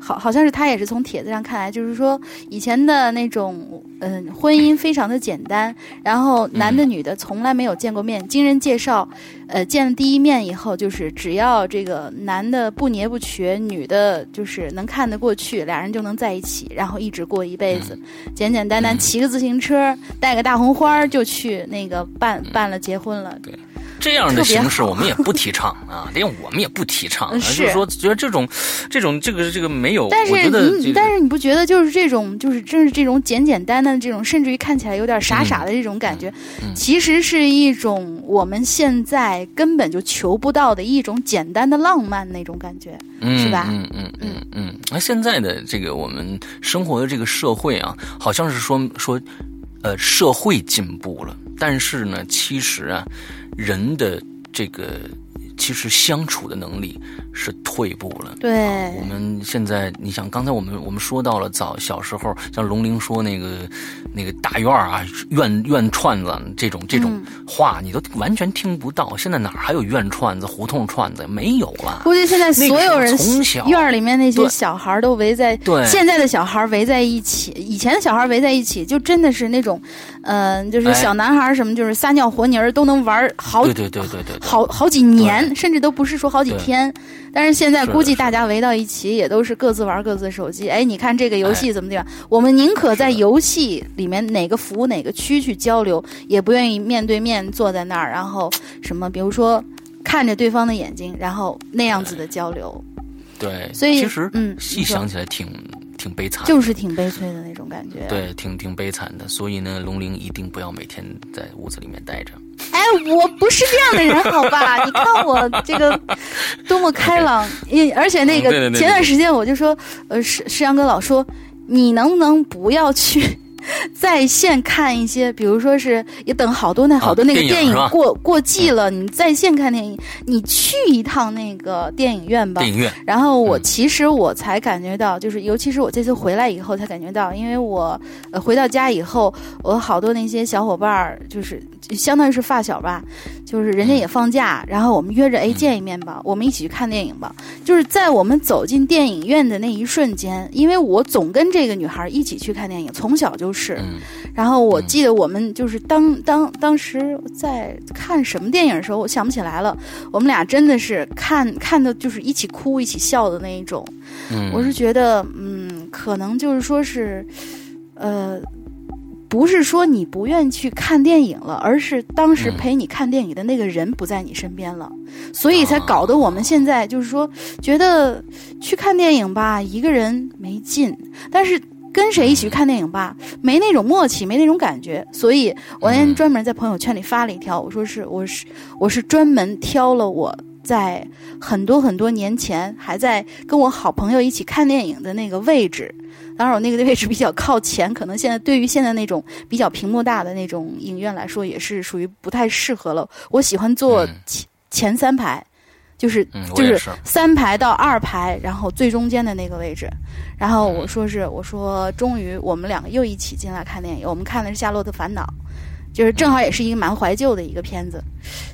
Speaker 2: 好，好像是他也是从帖子上看来，就是说以前的那种，嗯，婚姻非常的简单，然后男的女的从来没有见过面，经人介绍，呃，见了第一面以后，就是只要这个男的不捏不瘸，女的就是能看得过去，俩人就能在一起，然后一直过一辈子，简简单单骑个自行车，带个大红花就去那个办办了结婚了。
Speaker 1: 对。这样的形式我们也不提倡 啊，连我们也不提倡。就是说，觉得这种、这种、这个、这个没有。
Speaker 2: 但是
Speaker 1: 你，
Speaker 2: 但是你不觉得就是这种，就是正是这种简简单单的这种，甚至于看起来有点傻傻的这种感觉，其实是一种我们现在根本就求不到的一种简单的浪漫那种感觉，是吧？
Speaker 1: 嗯嗯嗯嗯。那现在的这个我们生活的这个社会啊，好像是说说，呃，社会进步了，但是呢，其实啊。人的这个其实相处的能力是退步了。
Speaker 2: 对，
Speaker 1: 我们现在你想，刚才我们我们说到了早小时候，像龙玲说那个那个大院啊，院院串子这种这种话，你都完全听不到。现在哪还有院串子、胡同串子？没有了。
Speaker 2: 估计现在所有人
Speaker 1: 从小
Speaker 2: 院里面那些小孩都围在
Speaker 1: 对
Speaker 2: 现在的小孩围在一起，以前的小孩围在一起，就真的是那种。嗯，就是小男孩什么，就是撒尿和泥儿都能玩好，
Speaker 1: 对对对对对，
Speaker 2: 好好几年，甚至都不是说好几天。但是现在估计大家围到一起，也都是各自玩各自的手机。哎，你看这个游戏怎么样？我们宁可在游戏里面哪个服务哪个区去交流，也不愿意面对面坐在那儿，然后什么，比如说看着对方的眼睛，然后那样子的交流。
Speaker 1: 对，
Speaker 2: 所以
Speaker 1: 其实
Speaker 2: 嗯，
Speaker 1: 细想起来挺。挺悲惨，
Speaker 2: 就是挺悲催的那种感觉。
Speaker 1: 对，挺挺悲惨的。所以呢，龙玲一定不要每天在屋子里面待着。
Speaker 2: 哎，我不是这样的人，好吧？你看我这个多么开朗，因而且那个前段时间我就说，呃，石石阳哥老说，你能不能不要去？在线看一些，比如说是也等好多那好多那个电影过过季了，你在线看电影，你去一趟那个电影院吧。
Speaker 1: 电影院。
Speaker 2: 然后我其实我才感觉到，就是尤其是我这次回来以后才感觉到，因为我呃回到家以后，我好多那些小伙伴儿，就是相当于是发小吧，就是人家也放假，然后我们约着哎见一面吧，我们一起去看电影吧。就是在我们走进电影院的那一瞬间，因为我总跟这个女孩一起去看电影，从小就。是，然后我记得我们就是当当当时在看什么电影的时候，我想不起来了。我们俩真的是看看的，就是一起哭一起笑的那一种。
Speaker 1: 嗯，
Speaker 2: 我是觉得，嗯，可能就是说是，呃，不是说你不愿意去看电影了，而是当时陪你看电影的那个人不在你身边了，所以才搞得我们现在就是说觉得去看电影吧，一个人没劲，但是。跟谁一起去看电影吧？没那种默契，没那种感觉，所以我那天专门在朋友圈里发了一条，我说是我是我是专门挑了我在很多很多年前还在跟我好朋友一起看电影的那个位置，当然我那个位置比较靠前，可能现在对于现在那种比较屏幕大的那种影院来说，也是属于不太适合了。我喜欢坐前前三排。就是就是三排到二排，然后最中间的那个位置，然后我说是我说终于我们两个又一起进来看电影，我们看的是《夏洛特烦恼》，就是正好也是一个蛮怀旧的一个片子，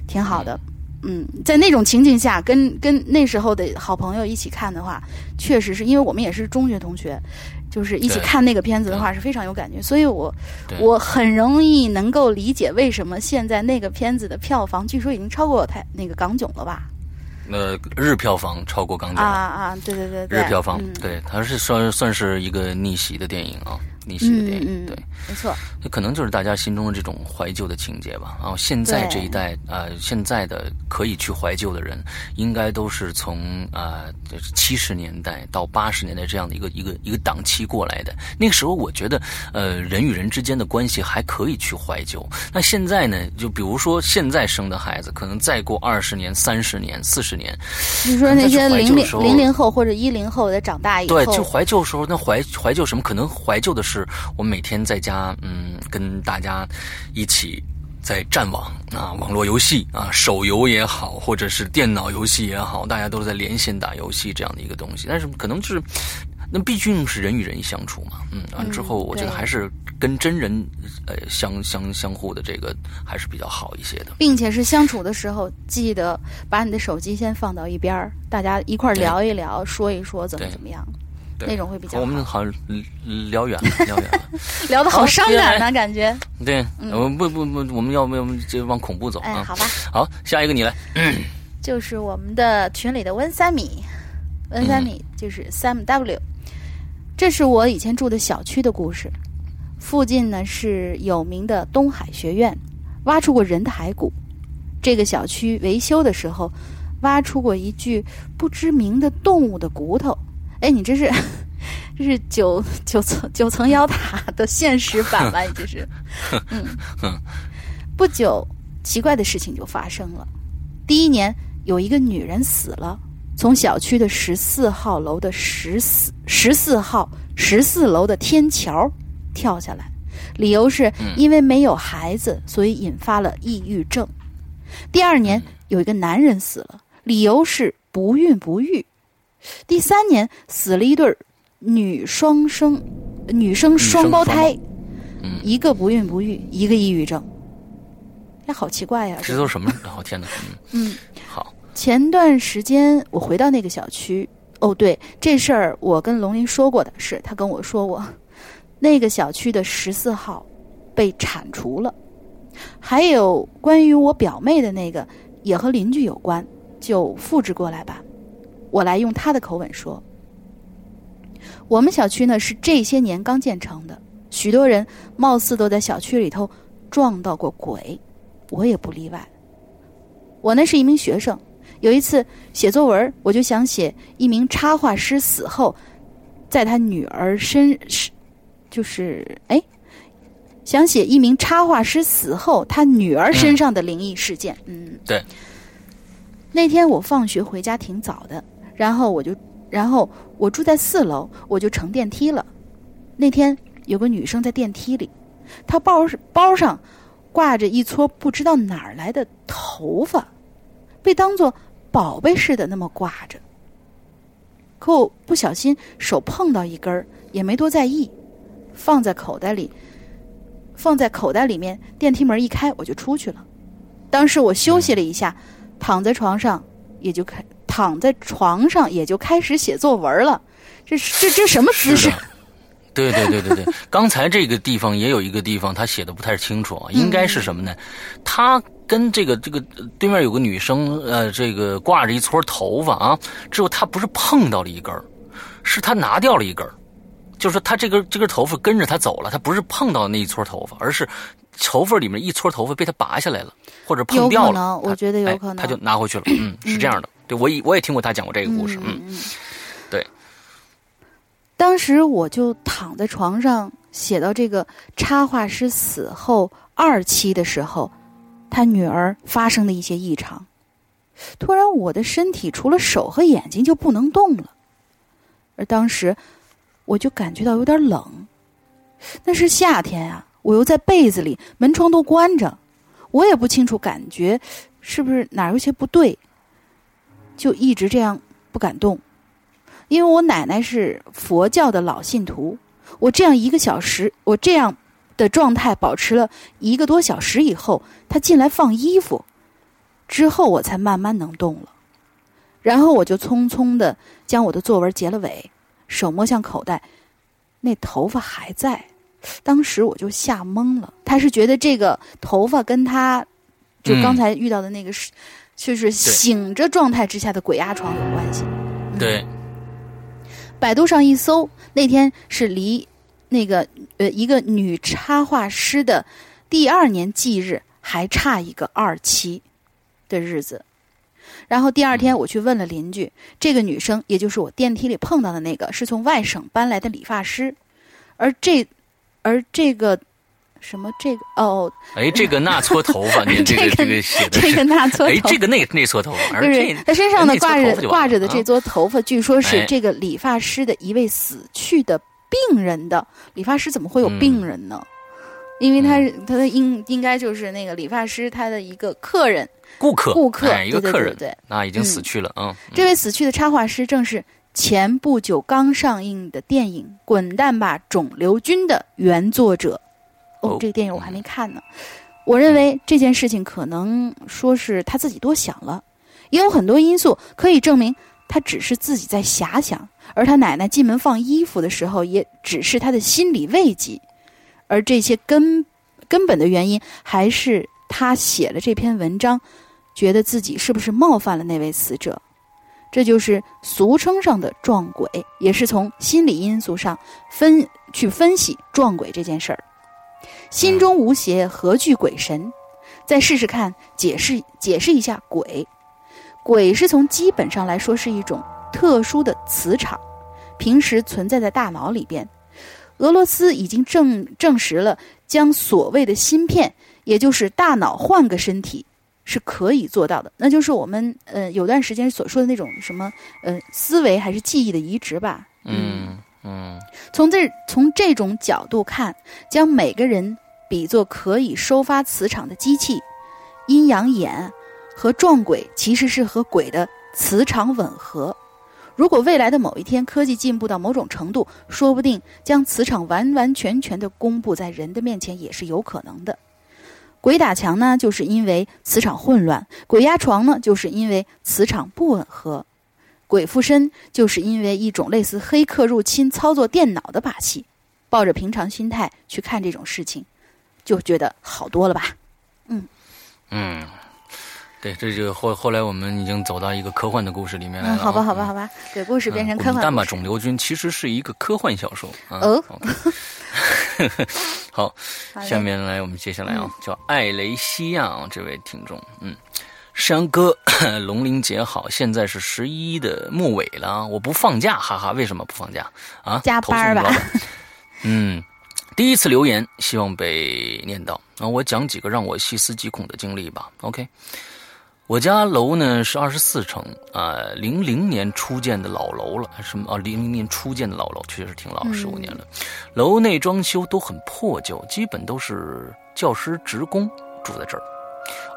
Speaker 2: 挺好的。嗯，在那种情境下，跟跟那时候的好朋友一起看的话，确实是因为我们也是中学同学，就是一起看那个片子的话是非常有感觉，所以我我很容易能够理解为什么现在那个片子的票房据说已经超过台那个港囧了吧。
Speaker 1: 那日票房超过港囧
Speaker 2: 啊啊！对对对，
Speaker 1: 日票房对，它是算算是一个逆袭的电影啊。尼西的电
Speaker 2: 影，
Speaker 1: 对，
Speaker 2: 没错，
Speaker 1: 可能就是大家心中的这种怀旧的情节吧。然后现在这一代啊，现在的可以去怀旧的人，应该都是从啊七十年代到八十年代这样的一个一个一个档期过来的。那个时候，我觉得呃人与人之间的关系还可以去怀旧。那现在呢，就比如说现在生的孩子，可能再过二十年、三十年、四十年，
Speaker 2: 你说那些零零零零后或者一零后的长大以后，
Speaker 1: 对，就怀旧时候，那怀怀旧什么？可能怀旧的是我每天在家，嗯，跟大家一起在战网啊，网络游戏啊，手游也好，或者是电脑游戏也好，大家都是在连线打游戏这样的一个东西。但是可能就是，那毕竟是人与人相处嘛，嗯，完之后我觉得还是跟真人呃相相相互的这个还是比较好一些的，
Speaker 2: 并且是相处的时候，记得把你的手机先放到一边大家一块聊一聊，说一说怎么怎么样。那种会比较。
Speaker 1: 我们好像聊远了，聊远了，
Speaker 2: 聊的好伤感呢，感觉。
Speaker 1: 对，我们不不不，我们要不要就往恐怖走
Speaker 2: 啊？好吧。
Speaker 1: 好，下一个你来。
Speaker 2: 就是我们的群里的温三米，温三米就是 Sam W。这是我以前住的小区的故事。附近呢是有名的东海学院，挖出过人的骸骨。这个小区维修的时候，挖出过一具不知名的动物的骨头。哎，你这是，这是九九层九层妖塔的现实版吧？你这是 嗯，不久，奇怪的事情就发生了。第一年，有一个女人死了，从小区的十四号楼的十四十四号十四楼的天桥跳下来，理由是因为没有孩子，所以引发了抑郁症。第二年，有一个男人死了，理由是不孕不育。第三年死了一对女双生，女生双胞胎，一个不孕不育，一个抑郁症。哎，好奇怪呀！
Speaker 1: 这都什么？哦天哪！嗯，好。
Speaker 2: 前段时间我回到那个小区，哦，对，这事儿我跟龙林说过的是，他跟我说过，那个小区的十四号被铲除了。还有关于我表妹的那个，也和邻居有关，就复制过来吧。我来用他的口吻说：“我们小区呢是这些年刚建成的，许多人貌似都在小区里头撞到过鬼，我也不例外。我呢是一名学生，有一次写作文，我就想写一名插画师死后，在他女儿身是，就是哎，想写一名插画师死后他女儿身上的灵异事件。嗯，
Speaker 1: 对。
Speaker 2: 那天我放学回家挺早的。”然后我就，然后我住在四楼，我就乘电梯了。那天有个女生在电梯里，她包包上挂着一撮不知道哪儿来的头发，被当做宝贝似的那么挂着。可我不小心手碰到一根儿，也没多在意，放在口袋里，放在口袋里面。电梯门一开，我就出去了。当时我休息了一下，躺在床上，也就开。躺在床上也就开始写作文了，这这这什么姿势？
Speaker 1: 对对对对对，刚才这个地方也有一个地方他写的不太清楚啊，应该是什么呢？他跟这个这个对面有个女生，呃，这个挂着一撮头发啊，之后他不是碰到了一根是他拿掉了一根就是说他这根这根头发跟着他走了，他不是碰到那一撮头发，而是头发里面一撮头发被他拔下来了，或者碰掉了，
Speaker 2: 我觉得有可能，
Speaker 1: 他就拿回去了，嗯，是这样的。对，我也我也听过他讲过这个故事，
Speaker 2: 嗯
Speaker 1: 嗯，对。
Speaker 2: 当时我就躺在床上写到这个插画师死后二期的时候，他女儿发生的一些异常。突然，我的身体除了手和眼睛就不能动了，而当时我就感觉到有点冷。那是夏天啊，我又在被子里，门窗都关着，我也不清楚感觉是不是哪有些不对。就一直这样不敢动，因为我奶奶是佛教的老信徒。我这样一个小时，我这样的状态保持了一个多小时以后，她进来放衣服，之后我才慢慢能动了。然后我就匆匆的将我的作文结了尾，手摸向口袋，那头发还在。当时我就吓懵了。他是觉得这个头发跟他就刚才遇到的那个是。就是醒着状态之下的鬼压床有关系。
Speaker 1: 对，
Speaker 2: 百度上一搜，那天是离那个呃一个女插画师的第二年忌日还差一个二七的日子。然后第二天我去问了邻居，这个女生也就是我电梯里碰到的那个，是从外省搬来的理发师，而这而这个。什么这个哦？
Speaker 1: 哎，这个那撮头发，你这个这个写的
Speaker 2: 这个那撮头，
Speaker 1: 哎，这个那那撮头发，
Speaker 2: 就是他身上的挂着挂着的这撮头发，据说是这个理发师的一位死去的病人的理发师，怎么会有病人呢？因为他他的应应该就是那个理发师他的一个客人
Speaker 1: 顾客
Speaker 2: 顾客
Speaker 1: 一个客人
Speaker 2: 对
Speaker 1: 那已经死去了嗯，
Speaker 2: 这位死去的插画师正是前不久刚上映的电影《滚蛋吧肿瘤君》的原作者。哦，这个电影我还没看呢。我认为这件事情可能说是他自己多想了，也有很多因素可以证明他只是自己在遐想。而他奶奶进门放衣服的时候，也只是他的心理慰藉。而这些根根本的原因，还是他写了这篇文章，觉得自己是不是冒犯了那位死者？这就是俗称上的撞鬼，也是从心理因素上分去分析撞鬼这件事儿。心中无邪，何惧鬼神？再试试看，解释解释一下鬼。鬼是从基本上来说是一种特殊的磁场，平时存在在大脑里边。俄罗斯已经证证实了，将所谓的芯片，也就是大脑换个身体，是可以做到的。那就是我们呃有段时间所说的那种什么呃思维还是记忆的移植吧？
Speaker 1: 嗯。嗯，
Speaker 2: 从这从这种角度看，将每个人比作可以收发磁场的机器，阴阳眼和撞鬼其实是和鬼的磁场吻合。如果未来的某一天科技进步到某种程度，说不定将磁场完完全全的公布在人的面前也是有可能的。鬼打墙呢，就是因为磁场混乱；鬼压床呢，就是因为磁场不吻合。鬼附身就是因为一种类似黑客入侵操作电脑的把戏，抱着平常心态去看这种事情，就觉得好多了吧？
Speaker 1: 嗯嗯，对，这就后后来我们已经走到一个科幻的故事里面来了。
Speaker 2: 好吧，好吧，好吧，鬼故事变成科幻。
Speaker 1: 蛋吧肿瘤君其实是一个科幻小说。
Speaker 2: 哦，
Speaker 1: 好，下面来我们接下来啊，叫艾雷西亚这位听众，嗯。山哥，龙鳞姐好，现在是十一的末尾了，我不放假，哈哈，为什么不放假啊？
Speaker 2: 加班吧。
Speaker 1: 嗯，第一次留言，希望被念到。啊，我讲几个让我细思极恐的经历吧。OK，我家楼呢是二十四层啊，零零年初建的老楼了，什么啊？零零年初建的老楼，确实挺老，十五年了。楼内装修都很破旧，基本都是教师职工住在这儿。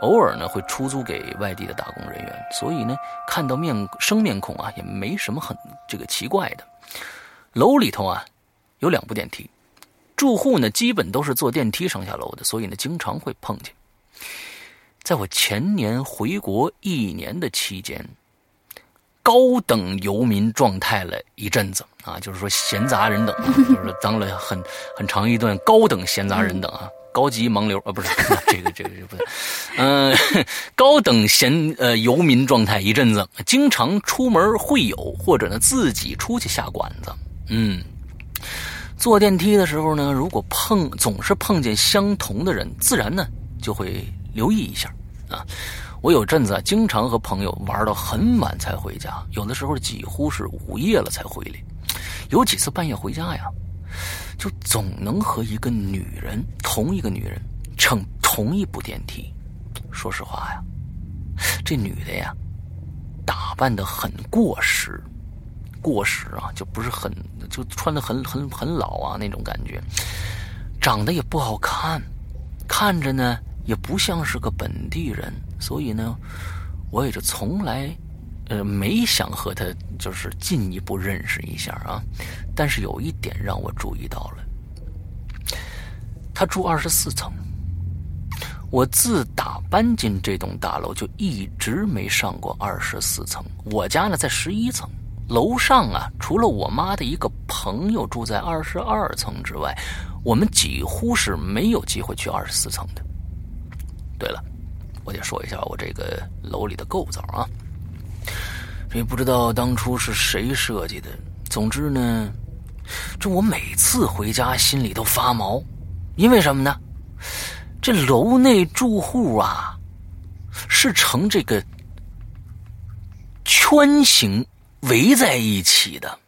Speaker 1: 偶尔呢会出租给外地的打工人员，所以呢看到面生面孔啊也没什么很这个奇怪的。楼里头啊有两部电梯，住户呢基本都是坐电梯上下楼的，所以呢经常会碰见。在我前年回国一年的期间，高等游民状态了一阵子啊，就是说闲杂人等，就是当了很很长一段高等闲杂人等啊。高级盲流啊，不是 这个这个这个不对，嗯，高等闲呃游民状态一阵子，经常出门会友或者呢自己出去下馆子，嗯，坐电梯的时候呢，如果碰总是碰见相同的人，自然呢就会留意一下啊。我有阵子啊，经常和朋友玩到很晚才回家，有的时候几乎是午夜了才回来，有几次半夜回家呀。就总能和一个女人，同一个女人乘同一部电梯。说实话呀，这女的呀，打扮的很过时，过时啊，就不是很，就穿的很很很老啊那种感觉，长得也不好看，看着呢也不像是个本地人，所以呢，我也就从来。呃，没想和他就是进一步认识一下啊，但是有一点让我注意到了，他住二十四层，我自打搬进这栋大楼就一直没上过二十四层。我家呢在十一层，楼上啊除了我妈的一个朋友住在二十二层之外，我们几乎是没有机会去二十四层的。对了，我得说一下我这个楼里的构造啊。也不知道当初是谁设计的。总之呢，这我每次回家心里都发毛，因为什么呢？这楼内住户啊，是呈这个圈形围在一起的。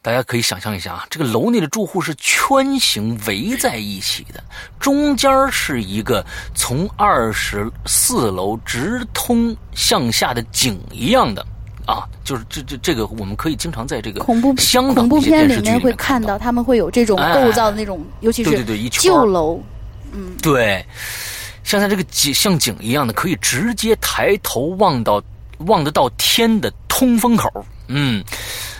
Speaker 1: 大家可以想象一下啊，这个楼内的住户是圈形围在一起的，中间是一个从二十四楼直通向下的井一样的啊，就是这这这个我们可以经常在这个
Speaker 2: 恐怖
Speaker 1: 香港
Speaker 2: 恐怖片
Speaker 1: 里
Speaker 2: 面会看到，他们会有这种构造的那种，尤其是旧楼，嗯，
Speaker 1: 对，像它这个井像井一样的，可以直接抬头望到望得到天的通风口，嗯。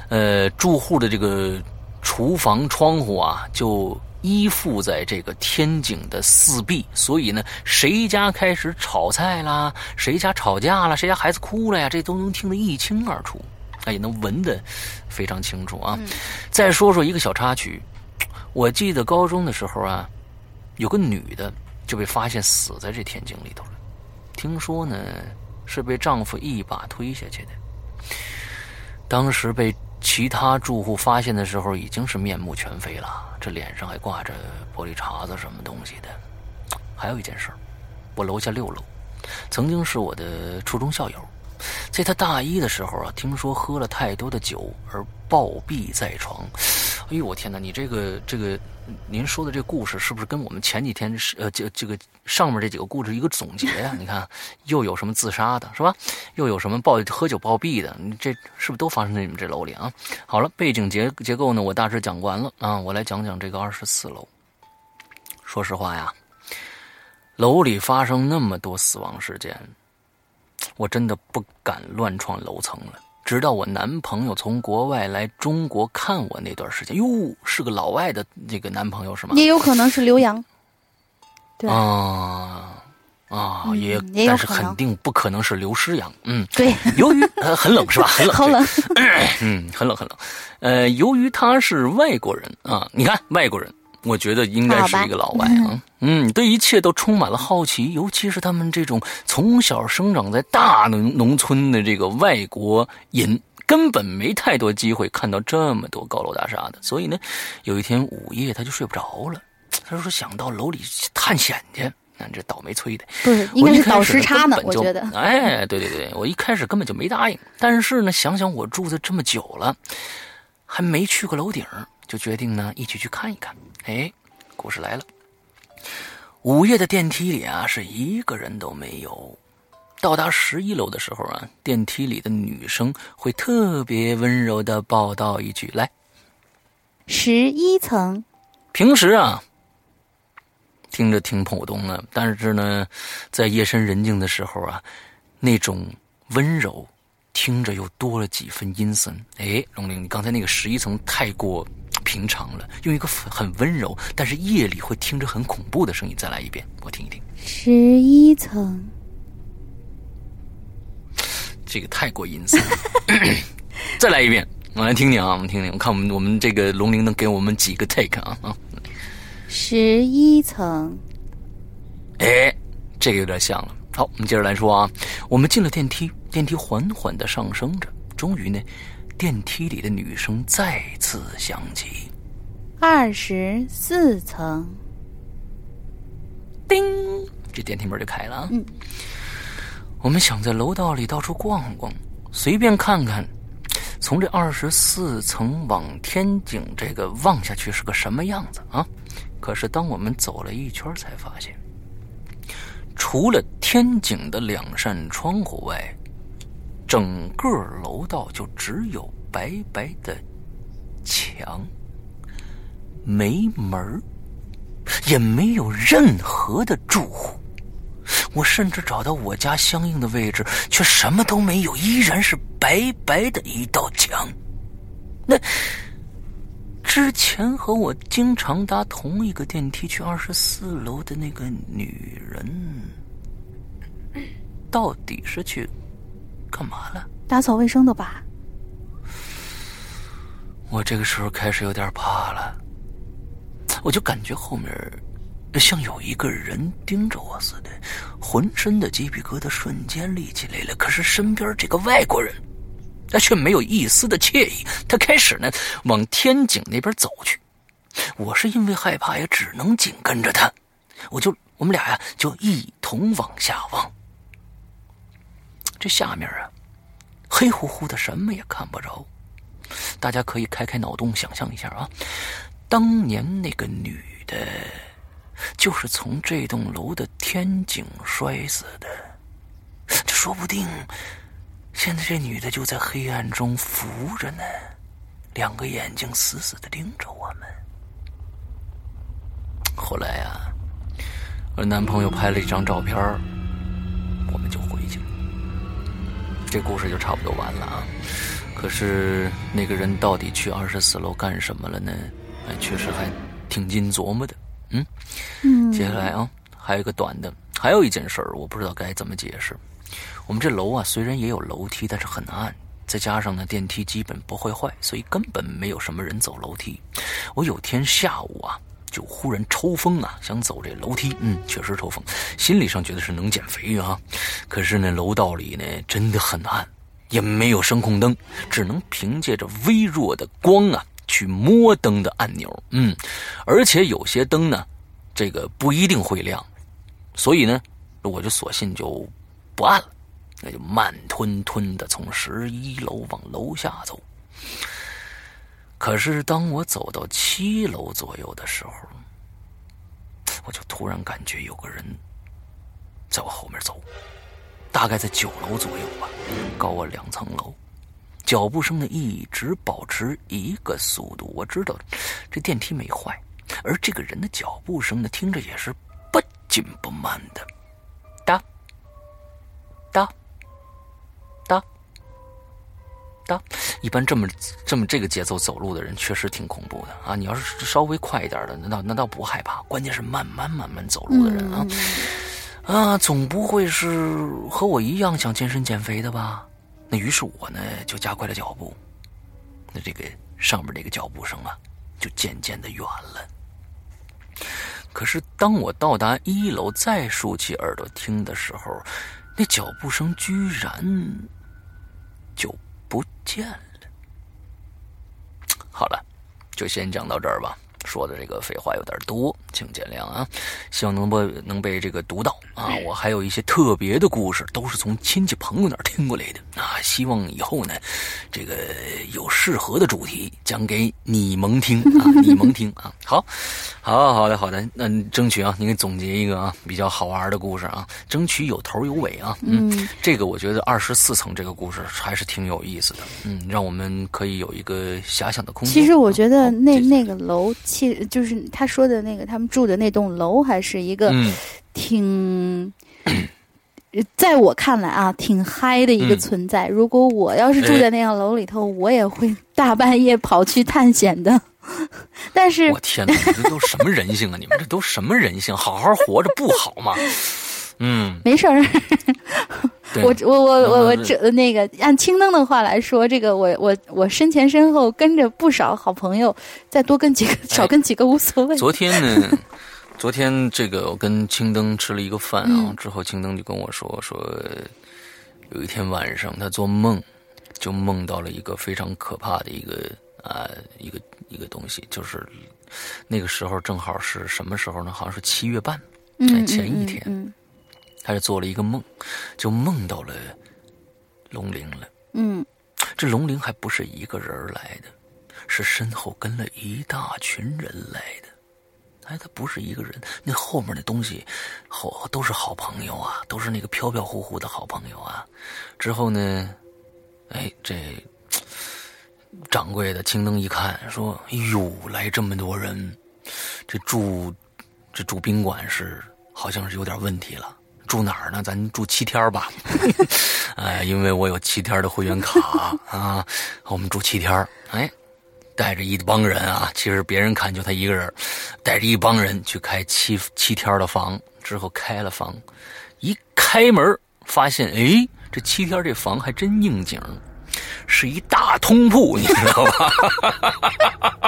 Speaker 1: 呃，住户的这个厨房窗户啊，就依附在这个天井的四壁，所以呢，谁家开始炒菜啦，谁家吵架了，谁家孩子哭了呀，这都能听得一清二楚，那也能闻得非常清楚啊。再说说一个小插曲，我记得高中的时候啊，有个女的就被发现死在这天井里头了，听说呢是被丈夫一把推下去的，当时被。其他住户发现的时候已经是面目全非了，这脸上还挂着玻璃碴子什么东西的。还有一件事我楼下六楼，曾经是我的初中校友，在他大一的时候啊，听说喝了太多的酒而暴毙在床。哎呦我天哪！你这个这个，您说的这故事是不是跟我们前几天是呃这这个上面这几个故事一个总结呀？你看，又有什么自杀的，是吧？又有什么暴喝酒暴毙的？你这是不是都发生在你们这楼里啊？好了，背景结结构呢，我大致讲完了啊，我来讲讲这个二十四楼。说实话呀，楼里发生那么多死亡事件，我真的不敢乱闯楼层了。直到我男朋友从国外来中国看我那段时间，哟，是个老外的那个男朋友是吗？
Speaker 2: 也有可能是刘洋，对
Speaker 1: 啊啊，
Speaker 2: 也
Speaker 1: 但是肯定不可能是刘诗阳。嗯，
Speaker 2: 对，
Speaker 1: 由于呃很冷是吧？很冷，
Speaker 2: 好冷，
Speaker 1: 嗯，很冷很冷。呃，由于他是外国人啊，你看外国人。我觉得应该是一个老外啊，嗯，对一切都充满了好奇，尤其是他们这种从小生长在大农农村的这个外国人，根本没太多机会看到这么多高楼大厦的。所以呢，有一天午夜他就睡不着了，他说想到楼里探险去，那这倒霉催的，
Speaker 2: 不是应该是倒时差呢？我觉得，
Speaker 1: 哎，对对对，我一开始根本就没答应，但是呢，想想我住的这么久了，还没去过楼顶。就决定呢，一起去看一看。哎，故事来了。午夜的电梯里啊，是一个人都没有。到达十一楼的时候啊，电梯里的女生会特别温柔的报道一句：“来，
Speaker 2: 十一层。”
Speaker 1: 平时啊，听着挺普通的，但是呢，在夜深人静的时候啊，那种温柔听着又多了几分阴森。哎，龙玲，你刚才那个十一层太过。平常了，用一个很温柔，但是夜里会听着很恐怖的声音再来一遍，我听一听。
Speaker 2: 十一层，
Speaker 1: 这个太过阴森。再来一遍，我来听听啊，我们听听，我看我们我们这个龙玲能给我们几个 take 啊啊。
Speaker 2: 十一层，
Speaker 1: 哎，这个有点像了。好，我们接着来说啊，我们进了电梯，电梯缓缓的上升着，终于呢。电梯里的女声再次响起：“
Speaker 2: 二十四层。”
Speaker 1: 叮，这电梯门就开了。嗯，我们想在楼道里到处逛逛，随便看看，从这二十四层往天井这个望下去是个什么样子啊？可是当我们走了一圈，才发现，除了天井的两扇窗户外。整个楼道就只有白白的墙，没门也没有任何的住户。我甚至找到我家相应的位置，却什么都没有，依然是白白的一道墙。那之前和我经常搭同一个电梯去二十四楼的那个女人，到底是去？干嘛了？
Speaker 2: 打扫卫生的吧。
Speaker 1: 我这个时候开始有点怕了，我就感觉后面像有一个人盯着我似的，浑身的鸡皮疙瘩瞬间立起来了。可是身边这个外国人他却没有一丝的惬意。他开始呢往天井那边走去，我是因为害怕，也只能紧跟着他。我就我们俩呀就一同往下望。这下面啊，黑乎乎的，什么也看不着。大家可以开开脑洞想象一下啊，当年那个女的，就是从这栋楼的天井摔死的。这说不定，现在这女的就在黑暗中浮着呢，两个眼睛死死的盯着我们。后来呀，我男朋友拍了一张照片，我们就回去了。这故事就差不多完了啊。可是那个人到底去二十四楼干什么了呢？哎，确实还挺经琢磨的。嗯嗯，接下来啊，还有一个短的，还有一件事儿，我不知道该怎么解释。我们这楼啊，虽然也有楼梯，但是很暗，再加上呢电梯基本不会坏，所以根本没有什么人走楼梯。我有天下午啊，就忽然抽风啊，想走这楼梯，嗯，确实抽风，心理上觉得是能减肥啊。可是呢，楼道里呢真的很暗。也没有声控灯，只能凭借着微弱的光啊去摸灯的按钮。嗯，而且有些灯呢，这个不一定会亮，所以呢，我就索性就不按了，那就慢吞吞的从十一楼往楼下走。可是当我走到七楼左右的时候，我就突然感觉有个人在我后面走。大概在九楼左右吧，高我两层楼，脚步声呢一直保持一个速度。我知道这电梯没坏，而这个人的脚步声呢听着也是不紧不慢的，哒哒哒哒。一般这么这么这个节奏走路的人确实挺恐怖的啊！你要是稍微快一点的，那倒那倒不害怕。关键是慢慢慢慢走路的人啊。啊，总不会是和我一样想健身减肥的吧？那于是我呢就加快了脚步。那这个上面这个脚步声啊，就渐渐的远了。可是当我到达一楼，再竖起耳朵听的时候，那脚步声居然就不见了。好了，就先讲到这儿吧。说的这个废话有点多，请见谅啊！希望能被能被这个读到啊！我还有一些特别的故事，都是从亲戚朋友那儿听过来的啊！希望以后呢，这个有适合的主题讲给你们听啊！你们听啊！好，好，好的，好的，那争取啊，你给总结一个啊比较好玩的故事啊，争取有头有尾啊！嗯，这个我觉得二十四层这个故事还是挺有意思的，嗯，让我们可以有一个遐想的空间。
Speaker 2: 其实我觉得那那个楼。其就是他说的那个，他们住的那栋楼还是一个挺，在我看来啊，挺嗨的一个存在。如果我要是住在那样楼里头，我也会大半夜跑去探险的。但是，
Speaker 1: 我天哪，这都什么人性啊？你们这都什么人性？好好活着不好吗？嗯，
Speaker 2: 没事儿。我我我我我这那个按青灯的话来说，这个我我我身前身后跟着不少好朋友，再多跟几个少跟几个无所谓。
Speaker 1: 昨天呢，昨天这个我跟青灯吃了一个饭啊，之后青灯就跟我说说，有一天晚上他做梦，就梦到了一个非常可怕的一个啊一个一个东西，就是那个时候正好是什么时候呢？好像是七月半，前一天。他就做了一个梦，就梦到了龙陵了。
Speaker 2: 嗯，
Speaker 1: 这龙陵还不是一个人来的，是身后跟了一大群人来的。哎，他不是一个人，那后面那东西，好都是好朋友啊，都是那个飘飘忽忽的好朋友啊。之后呢，哎，这掌柜的青灯一看，说：“哎呦，来这么多人，这住这住宾馆是好像是有点问题了。”住哪儿呢？咱住七天吧，哎，因为我有七天的会员卡 啊，我们住七天哎，带着一帮人啊，其实别人看就他一个人，带着一帮人去开七七天的房，之后开了房，一开门发现，哎，这七天这房还真应景，是一大通铺，你知道吧？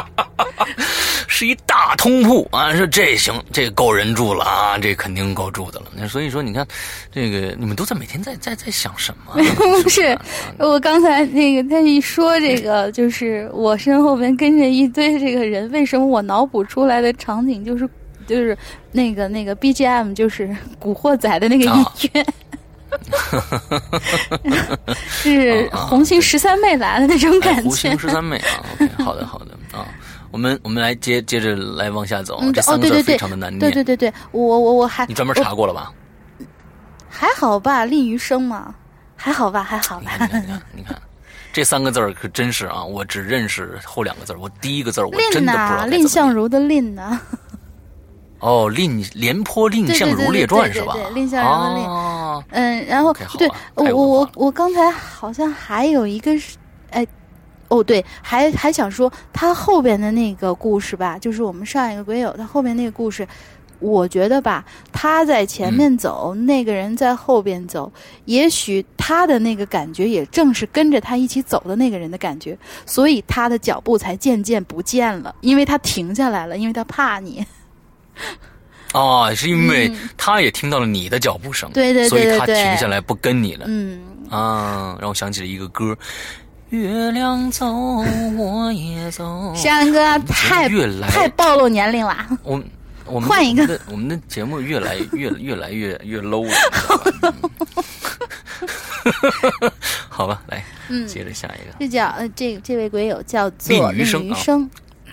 Speaker 1: 是一大通铺啊！说这行，这够人住了啊，这肯定够住的了。那所以说，你看，这个你们都在每天在在在想什么？
Speaker 2: 不是，我刚才那个他一说这个，就是我身后边跟着一堆这个人，为什么我脑补出来的场景就是就是那个那个 BGM 就是《古惑仔》的那个音乐。是红星十三妹来了那种感觉。红
Speaker 1: 星十三妹啊，好的好的啊，我们我们来接接着来往下走。这三
Speaker 2: 个字
Speaker 1: 非常的难念。
Speaker 2: 对对对对，我我我还
Speaker 1: 你专门查过了吧？
Speaker 2: 还好吧，吝于生嘛，还好吧，还好吧。
Speaker 1: 你看，你看你看，这三个字可真是啊，我只认识后两个字，我第一个字我真的不知道。
Speaker 2: 蔺相如的蔺呢？
Speaker 1: 哦，蔺廉颇蔺相如列传是吧？
Speaker 2: 对蔺相如的蔺，嗯，然后对我我我我刚才好像还有一个是，哎，哦对，还还想说他后边的那个故事吧，就是我们上一个鬼友他后面那个故事，我觉得吧，他在前面走，那个人在后边走，也许他的那个感觉也正是跟着他一起走的那个人的感觉，所以他的脚步才渐渐不见了，因为他停下来了，因为他怕你。
Speaker 1: 啊，是因为他也听到了你的脚步声，
Speaker 2: 对对对
Speaker 1: 所以他停下来不跟你了。
Speaker 2: 嗯
Speaker 1: 啊，让我想起了一个歌，月亮走，我也走。
Speaker 2: 山哥太太暴露年龄了。
Speaker 1: 我我们
Speaker 2: 换一个，
Speaker 1: 我们的节目越来越越来越越 low 了。好吧，来，嗯，接着下一个。
Speaker 2: 这叫呃，这这位鬼友叫做
Speaker 1: 李
Speaker 2: 余生。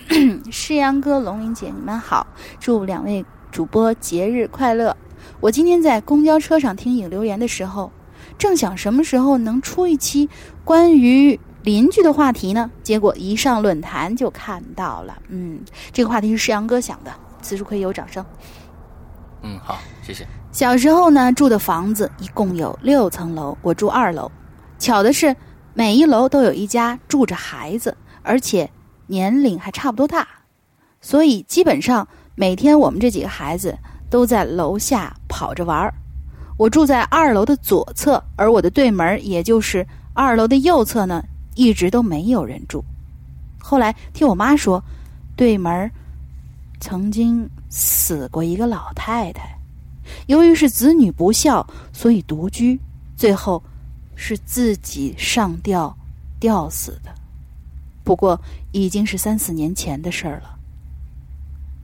Speaker 2: 诗阳哥、龙云姐，你们好！祝两位主播节日快乐。我今天在公交车上听影留言的时候，正想什么时候能出一期关于邻居的话题呢？结果一上论坛就看到了。嗯，这个话题是诗阳哥想的，此处可以有掌声。
Speaker 1: 嗯，好，谢谢。
Speaker 2: 小时候呢，住的房子一共有六层楼，我住二楼。巧的是，每一楼都有一家住着孩子，而且。年龄还差不多大，所以基本上每天我们这几个孩子都在楼下跑着玩儿。我住在二楼的左侧，而我的对门也就是二楼的右侧呢，一直都没有人住。后来听我妈说，对门曾经死过一个老太太，由于是子女不孝，所以独居，最后是自己上吊吊死的。不过已经是三四年前的事儿了。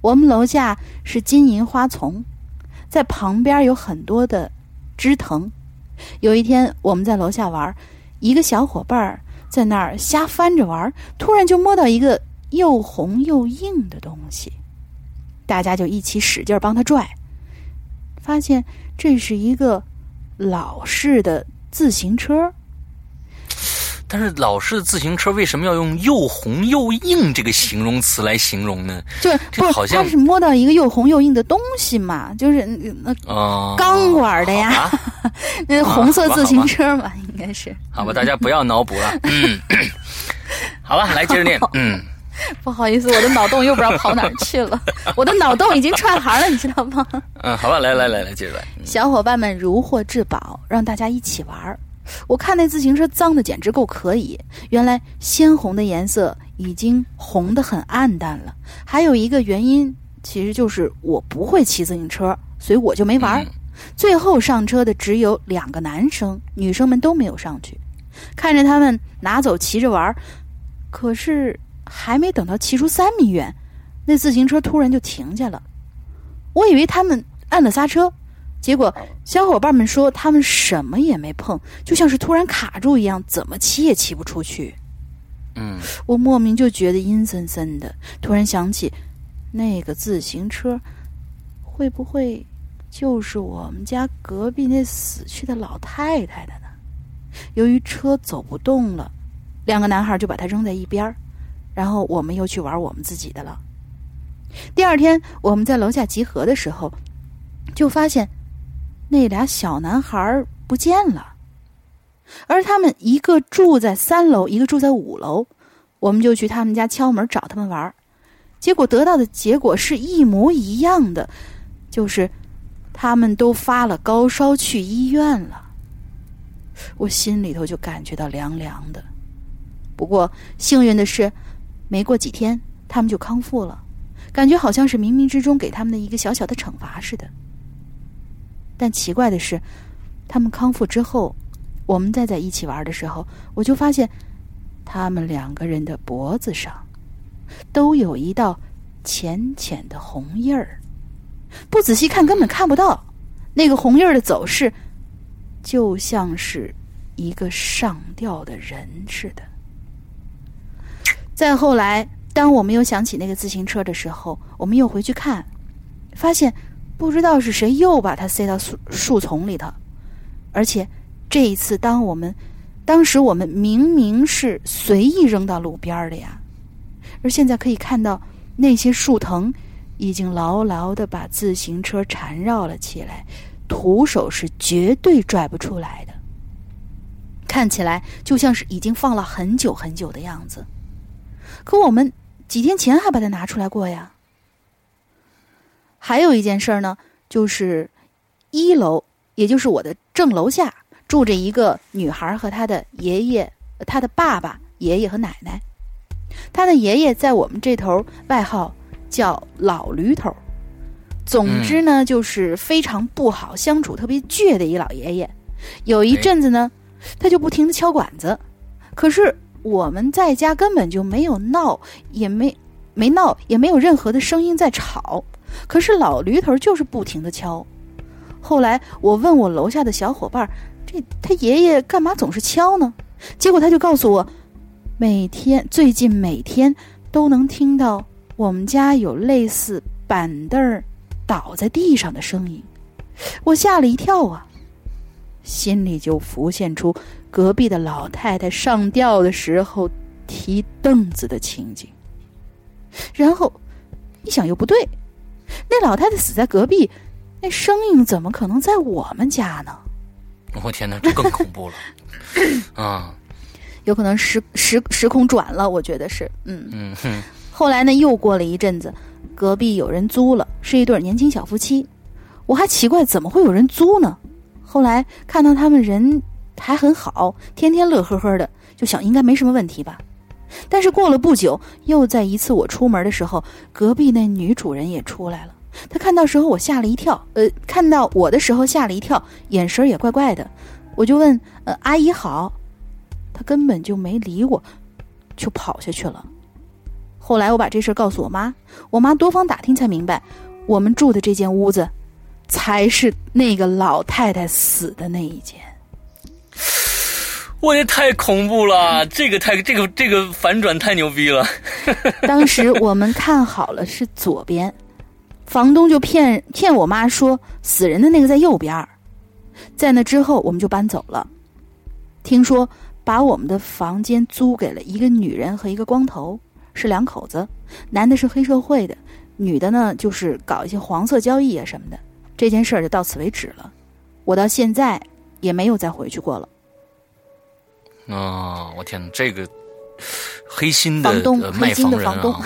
Speaker 2: 我们楼下是金银花丛，在旁边有很多的枝藤。有一天我们在楼下玩，一个小伙伴在那儿瞎翻着玩，突然就摸到一个又红又硬的东西，大家就一起使劲帮他拽，发现这是一个老式的自行车。
Speaker 1: 但是老式的自行车为什么要用又红又硬这个形容词来形容呢？
Speaker 2: 就是不是他是摸到一个又红又硬的东西嘛？就是那钢管的呀，那红色自行车嘛，应该是。
Speaker 1: 好吧，大家不要脑补了。嗯，好了，来接着念。嗯，
Speaker 2: 不好意思，我的脑洞又不知道跑哪儿去了。我的脑洞已经串行了，你知道吗？
Speaker 1: 嗯，好吧，来来来来，接着来。
Speaker 2: 小伙伴们如获至宝，让大家一起玩。我看那自行车脏的简直够可以，原来鲜红的颜色已经红的很暗淡了。还有一个原因，其实就是我不会骑自行车，所以我就没玩。最后上车的只有两个男生，女生们都没有上去。看着他们拿走骑着玩，可是还没等到骑出三米远，那自行车突然就停下了。我以为他们按了刹车。结果，小伙伴们说他们什么也没碰，就像是突然卡住一样，怎么骑也骑不出去。
Speaker 1: 嗯，
Speaker 2: 我莫名就觉得阴森森的。突然想起，那个自行车，会不会就是我们家隔壁那死去的老太太的呢？由于车走不动了，两个男孩就把它扔在一边儿，然后我们又去玩我们自己的了。第二天，我们在楼下集合的时候，就发现。那俩小男孩不见了，而他们一个住在三楼，一个住在五楼。我们就去他们家敲门找他们玩，结果得到的结果是一模一样的，就是他们都发了高烧去医院了。我心里头就感觉到凉凉的。不过幸运的是，没过几天，他们就康复了，感觉好像是冥冥之中给他们的一个小小的惩罚似的。但奇怪的是，他们康复之后，我们再在一起玩的时候，我就发现，他们两个人的脖子上都有一道浅浅的红印儿，不仔细看根本看不到。那个红印儿的走势，就像是一个上吊的人似的。再后来，当我们又想起那个自行车的时候，我们又回去看，发现。不知道是谁又把它塞到树树丛里头，而且这一次，当我们当时我们明明是随意扔到路边的呀，而现在可以看到那些树藤已经牢牢的把自行车缠绕了起来，徒手是绝对拽不出来的，看起来就像是已经放了很久很久的样子。可我们几天前还把它拿出来过呀。还有一件事儿呢，就是一楼，也就是我的正楼下，住着一个女孩和她的爷爷、她的爸爸、爷爷和奶奶。她的爷爷在我们这头外号叫老驴头，总之呢，就是非常不好相处、特别倔的一老爷爷。有一阵子呢，他就不停的敲管子，可是我们在家根本就没有闹，也没没闹，也没有任何的声音在吵。可是老驴头就是不停的敲，后来我问我楼下的小伙伴，这他爷爷干嘛总是敲呢？结果他就告诉我，每天最近每天都能听到我们家有类似板凳儿倒在地上的声音，我吓了一跳啊，心里就浮现出隔壁的老太太上吊的时候提凳子的情景，然后一想又不对。那老太太死在隔壁，那声音怎么可能在我们家呢？
Speaker 1: 我天哪，这更恐怖了 啊！
Speaker 2: 有可能时时时空转了，我觉得是，嗯嗯。后来呢，又过了一阵子，隔壁有人租了，是一对年轻小夫妻。我还奇怪怎么会有人租呢？后来看到他们人还很好，天天乐呵呵的，就想应该没什么问题吧。但是过了不久，又在一次我出门的时候，隔壁那女主人也出来了。她看到时候我吓了一跳，呃，看到我的时候吓了一跳，眼神也怪怪的。我就问：“呃，阿姨好。”她根本就没理我，就跑下去了。后来我把这事告诉我妈，我妈多方打听才明白，我们住的这间屋子，才是那个老太太死的那一间。
Speaker 1: 我也太恐怖了，这个太这个这个反转太牛逼了。
Speaker 2: 当时我们看好了是左边，房东就骗骗我妈说死人的那个在右边在那之后我们就搬走了。听说把我们的房间租给了一个女人和一个光头，是两口子，男的是黑社会的，女的呢就是搞一些黄色交易啊什么的。这件事儿就到此为止了，我到现在也没有再回去过了。
Speaker 1: 啊！我天哪，这个黑心的卖
Speaker 2: 房
Speaker 1: 人啊，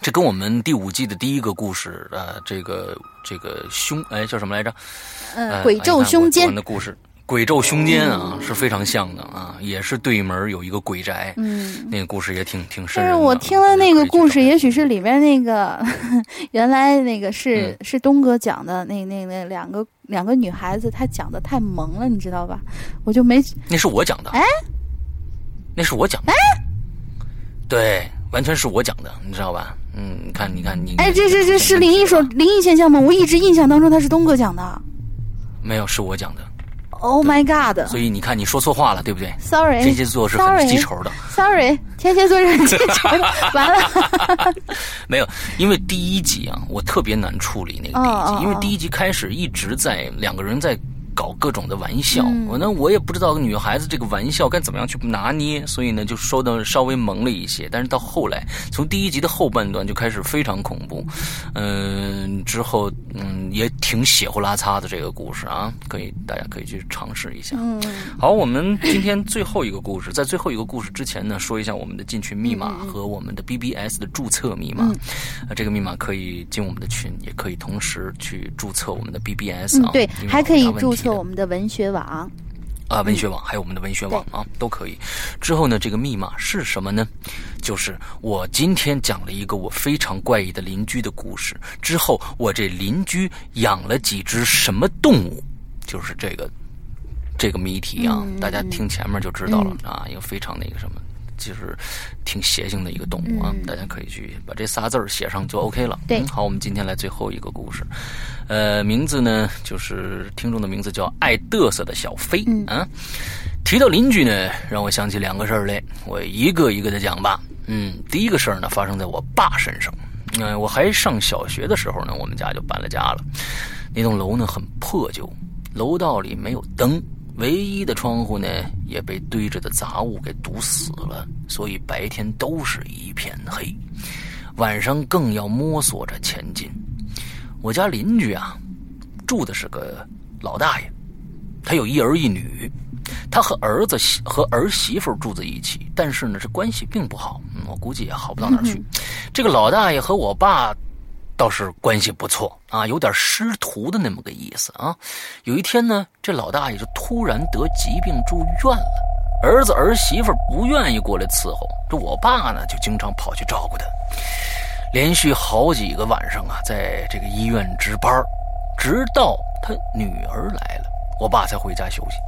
Speaker 1: 这跟我们第五季的第一个故事啊，这个这个凶哎叫什么来着？
Speaker 2: 呃，鬼咒凶间
Speaker 1: 的故事，鬼咒凶间啊是非常像的啊，也是对门有一个鬼宅，
Speaker 2: 嗯，
Speaker 1: 那个故事也挺挺深。
Speaker 2: 但是我听了那个故事，也许是里边那个 原来那个是是东哥讲的那那那两个。两个女孩子，她讲的太萌了，你知道吧？我就没。
Speaker 1: 那是我讲的。
Speaker 2: 哎，
Speaker 1: 那是我讲的。哎，对，完全是我讲的，你知道吧？嗯，你看，你看，你。
Speaker 2: 哎，这这这是灵异说灵异现象吗？我一直印象当中他是东哥讲的。
Speaker 1: 没有，是我讲的。
Speaker 2: Oh my god！
Speaker 1: 所以你看，你说错话了，对不对
Speaker 2: ？Sorry，
Speaker 1: 天蝎座是很记仇的。
Speaker 2: Sorry，天蝎座是很记仇的。完了，
Speaker 1: 没有，因为第一集啊，我特别难处理那个第一集，因为第一集开始一直在两个人在。搞各种的玩笑，我呢我也不知道女孩子这个玩笑该怎么样去拿捏，所以呢就说的稍微萌了一些。但是到后来，从第一集的后半段就开始非常恐怖，嗯，之后嗯也挺血呼拉擦的这个故事啊，可以大家可以去尝试一下。好，我们今天最后一个故事，在最后一个故事之前呢，说一下我们的进群密码和我们的 BBS 的注册密码。呃，这个密码可以进我们的群，也可以同时去注册我们的 BBS 啊。
Speaker 2: 对，还可以注。就我们的文学网，
Speaker 1: 啊，文学网还有我们的文学网啊，都可以。之后呢，这个密码是什么呢？就是我今天讲了一个我非常怪异的邻居的故事。之后，我这邻居养了几只什么动物？就是这个这个谜题啊，大家听前面就知道了啊，一个非常那个什么。就是挺邪性的一个动物啊，大家可以去把这仨字儿写上就 OK 了。
Speaker 2: 对，
Speaker 1: 好，我们今天来最后一个故事，呃，名字呢就是听众的名字叫爱嘚瑟的小飞啊。提到邻居呢，让我想起两个事儿来，我一个一个的讲吧。嗯，第一个事儿呢发生在我爸身上。嗯，我还上小学的时候呢，我们家就搬了家了。那栋楼呢很破旧，楼道里没有灯。唯一的窗户呢，也被堆着的杂物给堵死了，所以白天都是一片黑，晚上更要摸索着前进。我家邻居啊，住的是个老大爷，他有一儿一女，他和儿子和儿媳妇住在一起，但是呢，这关系并不好，我估计也好不到哪去。这个老大爷和我爸。倒是关系不错啊，有点师徒的那么个意思啊。有一天呢，这老大爷就突然得疾病住院了，儿子儿媳妇不愿意过来伺候，这我爸呢就经常跑去照顾他。连续好几个晚上啊，在这个医院值班，直到他女儿来了，我爸才回家休息。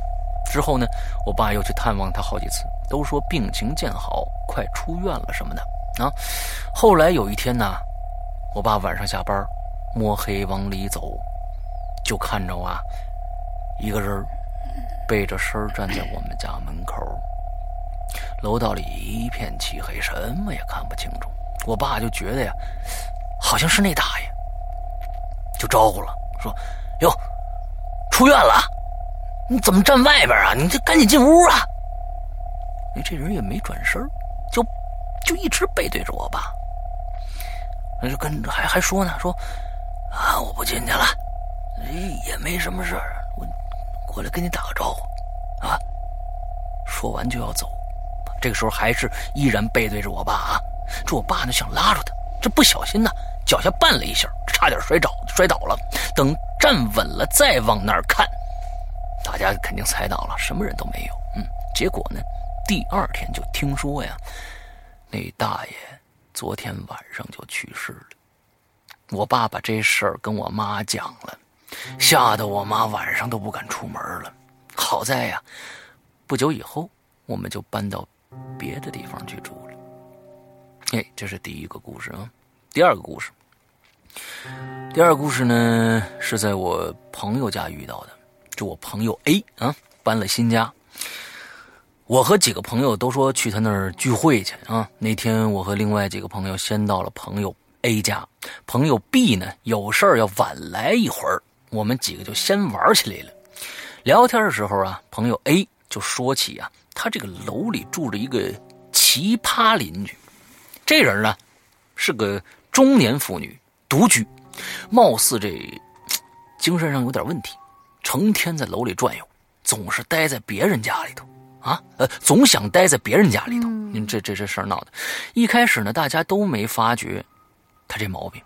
Speaker 1: 之后呢，我爸又去探望他好几次，都说病情见好，快出院了什么的啊。后来有一天呢。我爸晚上下班，摸黑往里走，就看着啊，一个人背着身站在我们家门口。楼道里一片漆黑，什么也看不清楚。我爸就觉得呀，好像是那大爷，就招呼了，说：“哟，出院了，你怎么站外边啊？你这赶紧进屋啊！”那这人也没转身，就就一直背对着我爸。那就跟还还说呢，说啊，我不进去了，也没什么事儿，我过来跟你打个招呼，啊，说完就要走，这个时候还是依然背对着我爸啊，这我爸呢想拉住他，这不小心呢脚下绊了一下，差点摔倒摔倒了，等站稳了再往那儿看，大家肯定猜到了，什么人都没有，嗯，结果呢，第二天就听说呀，那大爷。昨天晚上就去世了，我爸把这事儿跟我妈讲了，吓得我妈晚上都不敢出门了。好在呀，不久以后我们就搬到别的地方去住了。哎，这是第一个故事啊。第二个故事，第二个故事呢是在我朋友家遇到的，就我朋友 A 啊搬了新家。我和几个朋友都说去他那儿聚会去啊。那天我和另外几个朋友先到了朋友 A 家，朋友 B 呢有事儿要晚来一会儿，我们几个就先玩起来了。聊天的时候啊，朋友 A 就说起啊，他这个楼里住着一个奇葩邻居。这人呢是个中年妇女，独居，貌似这精神上有点问题，成天在楼里转悠，总是待在别人家里头。啊，呃，总想待在别人家里头。您这这这事儿闹的，一开始呢，大家都没发觉他这毛病。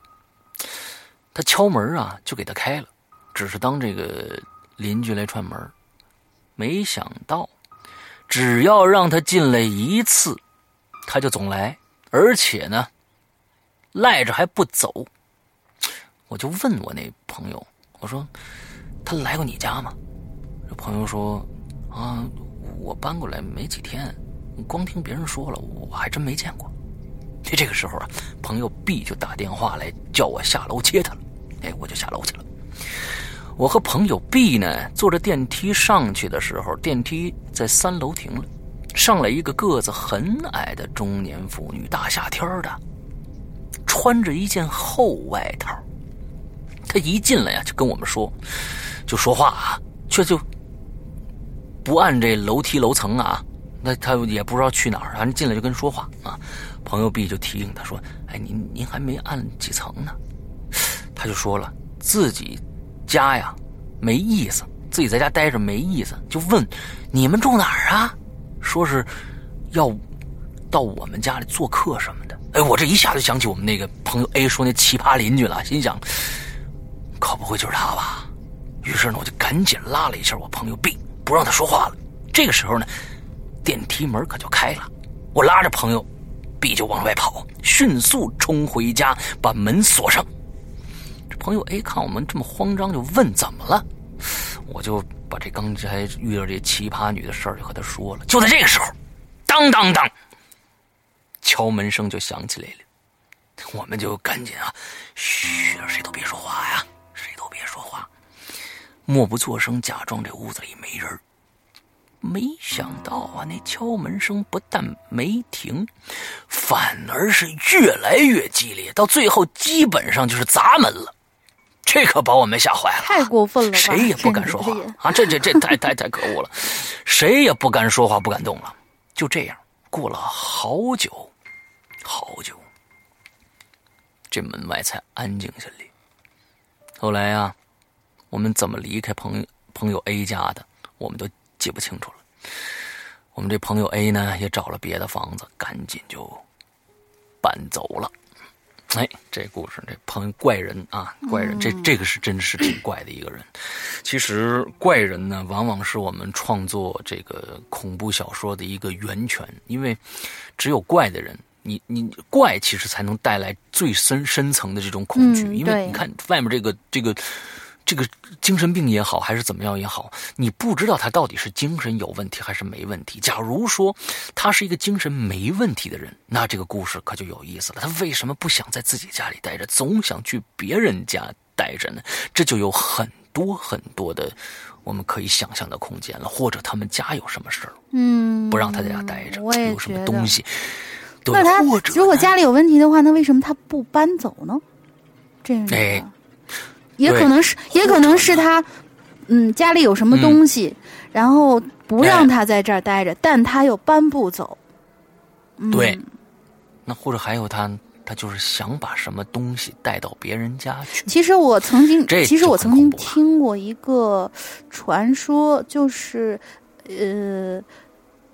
Speaker 1: 他敲门啊，就给他开了，只是当这个邻居来串门。没想到，只要让他进来一次，他就总来，而且呢，赖着还不走。我就问我那朋友，我说他来过你家吗？这朋友说啊。我搬过来没几天，光听别人说了，我还真没见过。这这个时候啊，朋友 B 就打电话来叫我下楼接他了。哎，我就下楼去了。我和朋友 B 呢，坐着电梯上去的时候，电梯在三楼停了，上来一个个子很矮的中年妇女，大夏天的，穿着一件厚外套。她一进来呀，就跟我们说，就说话啊，却就。不按这楼梯楼层啊，那他也不知道去哪儿，反正进来就跟说话啊。朋友 B 就提醒他说：“哎，您您还没按几层呢。”他就说了自己家呀没意思，自己在家待着没意思，就问你们住哪儿啊？说是要到我们家里做客什么的。哎，我这一下就想起我们那个朋友 A 说那奇葩邻居了，心想可不会就是他吧？于是呢，我就赶紧拉了一下我朋友 B。不让他说话了，这个时候呢，电梯门可就开了，我拉着朋友 B 就往外跑，迅速冲回家，把门锁上。这朋友 A 看我们这么慌张，就问怎么了，我就把这刚才遇到这奇葩女的事儿就和他说了。就在这个时候，当当当，敲门声就响起来了，我们就赶紧啊，嘘，谁都别说话呀，默不作声，假装这屋子里没人。没想到啊，那敲门声不但没停，反而是越来越激烈，到最后基本上就是砸门了。这可把我们吓坏了，
Speaker 2: 太过分了，
Speaker 1: 谁也不敢说话啊！这这这太太太可恶了，谁也不敢说话，不敢动了。就这样过了好久，好久，这门外才安静下来。后来呀，我们怎么离开朋友朋友 A 家的，我们都。记不清楚了，我们这朋友 A 呢也找了别的房子，赶紧就搬走了。哎，这故事这朋友怪人啊，怪人，这这个是真是挺怪的一个人。其实怪人呢，往往是我们创作这个恐怖小说的一个源泉，因为只有怪的人，你你怪其实才能带来最深深层的这种恐惧，因为你看外面这个这个。这个精神病也好，还是怎么样也好，你不知道他到底是精神有问题还是没问题。假如说他是一个精神没问题的人，那这个故事可就有意思了。他为什么不想在自己家里待着，总想去别人家待着呢？这就有很多很多的我们可以想象的空间了。或者他们家有什么事儿，
Speaker 2: 嗯，
Speaker 1: 不让他在家待着，有什么东西？
Speaker 2: 那他如果家里有问题的话，那为什么他不搬走呢？这样。
Speaker 1: 哎。
Speaker 2: 也可能是，也可能是他，嗯，家里有什么东西，然后不让他在这儿待着，但他又搬不走。
Speaker 1: 对，那或者还有他，他就是想把什么东西带到别人家去。
Speaker 2: 其实我曾经，其实我曾经听过一个传说，就是呃，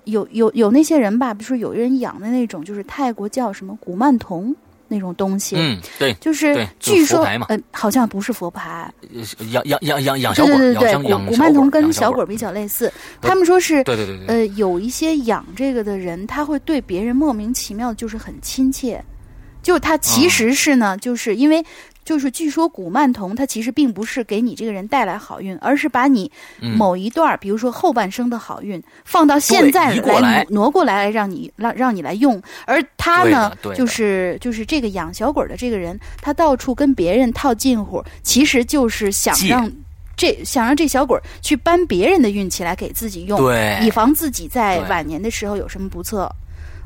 Speaker 2: 有有有那些人吧，比如说有人养的那种，就是泰国叫什么古曼童。那种东西，
Speaker 1: 嗯，对，
Speaker 2: 就是据说，呃，好像不是佛牌，
Speaker 1: 养养养养养小鬼，
Speaker 2: 对对对对，古古曼童跟
Speaker 1: 小
Speaker 2: 鬼比较类似，他们说是，
Speaker 1: 对对对对，
Speaker 2: 呃，有一些养这个的人，他会对别人莫名其妙，就是很亲切，就他其实是呢，就是因为。就是据说古曼童他其实并不是给你这个人带来好运，而是把你某一段比如说后半生的好运，放到现在来挪过来，让你让让你来用。而他呢，就是就是这个养小鬼的这个人，他到处跟别人套近乎，其实就是想让这想让这小鬼去搬别人的运气来给自己用，以防自己在晚年的时候有什么不测。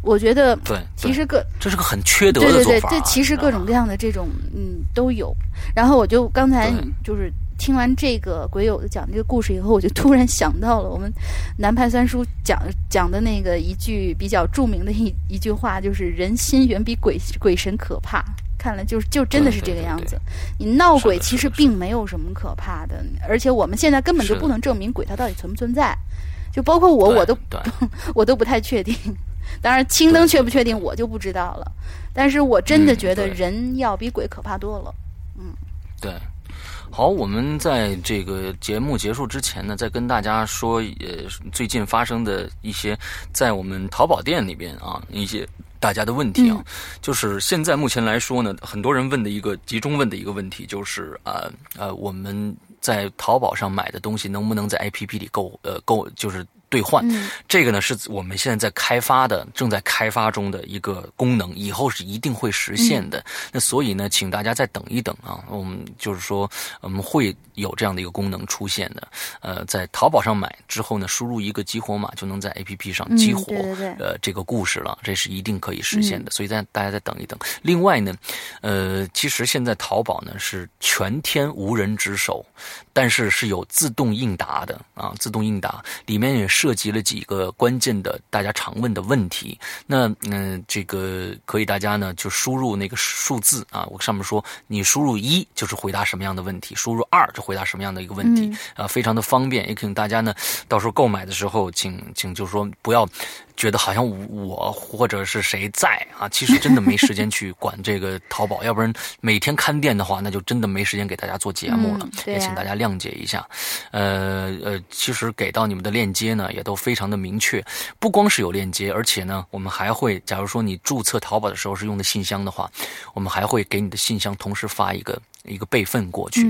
Speaker 2: 我觉得，
Speaker 1: 对，
Speaker 2: 其实各
Speaker 1: 这是个很缺德
Speaker 2: 的做法。对对对，这其实各种各样的这种嗯都有。然后我就刚才就是听完这个鬼友的讲这个故事以后，我就突然想到了我们南派三叔讲讲的那个一句比较著名的一 一句话，就是“人心远比鬼鬼神可怕”。看来就是就真的是这个样子。你闹鬼其实并没有什么可怕的，而且我们现在根本就不能证明鬼它到底存不存在。就包括我，我都 我都不太确定。当然，青灯确不确定，我就不知道了。但是我真的觉得人要比鬼可怕多了。嗯，
Speaker 1: 对。好，我们在这个节目结束之前呢，再跟大家说，呃，最近发生的一些在我们淘宝店里边啊一些大家的问题啊，就是现在目前来说呢，很多人问的一个集中问的一个问题就是啊呃，我们在淘宝上买的东西能不能在 APP 里购呃购就是。兑换，这个呢是我们现在在开发的，正在开发中的一个功能，以后是一定会实现的。那所以呢，请大家再等一等啊，我们就是说，我们会有这样的一个功能出现的。呃，在淘宝上买之后呢，输入一个激活码，就能在 APP 上激活呃这个故事了，这是一定可以实现的。所以再大家再等一等。另外呢，呃，其实现在淘宝呢是全天无人值守，但是是有自动应答的啊，自动应答里面也。涉及了几个关键的大家常问的问题，那嗯，这个可以大家呢就输入那个数字啊，我上面说你输入一就是回答什么样的问题，输入二就回答什么样的一个问题啊，非常的方便，也请大家呢到时候购买的时候，请请就是说不要。觉得好像我或者是谁在啊，其实真的没时间去管这个淘宝，要不然每天看店的话，那就真的没时间给大家做节目了，也请大家谅解一下。呃呃，其实给到你们的链接呢，也都非常的明确，不光是有链接，而且呢，我们还会，假如说你注册淘宝的时候是用的信箱的话，我们还会给你的信箱同时发一个一个备份过去。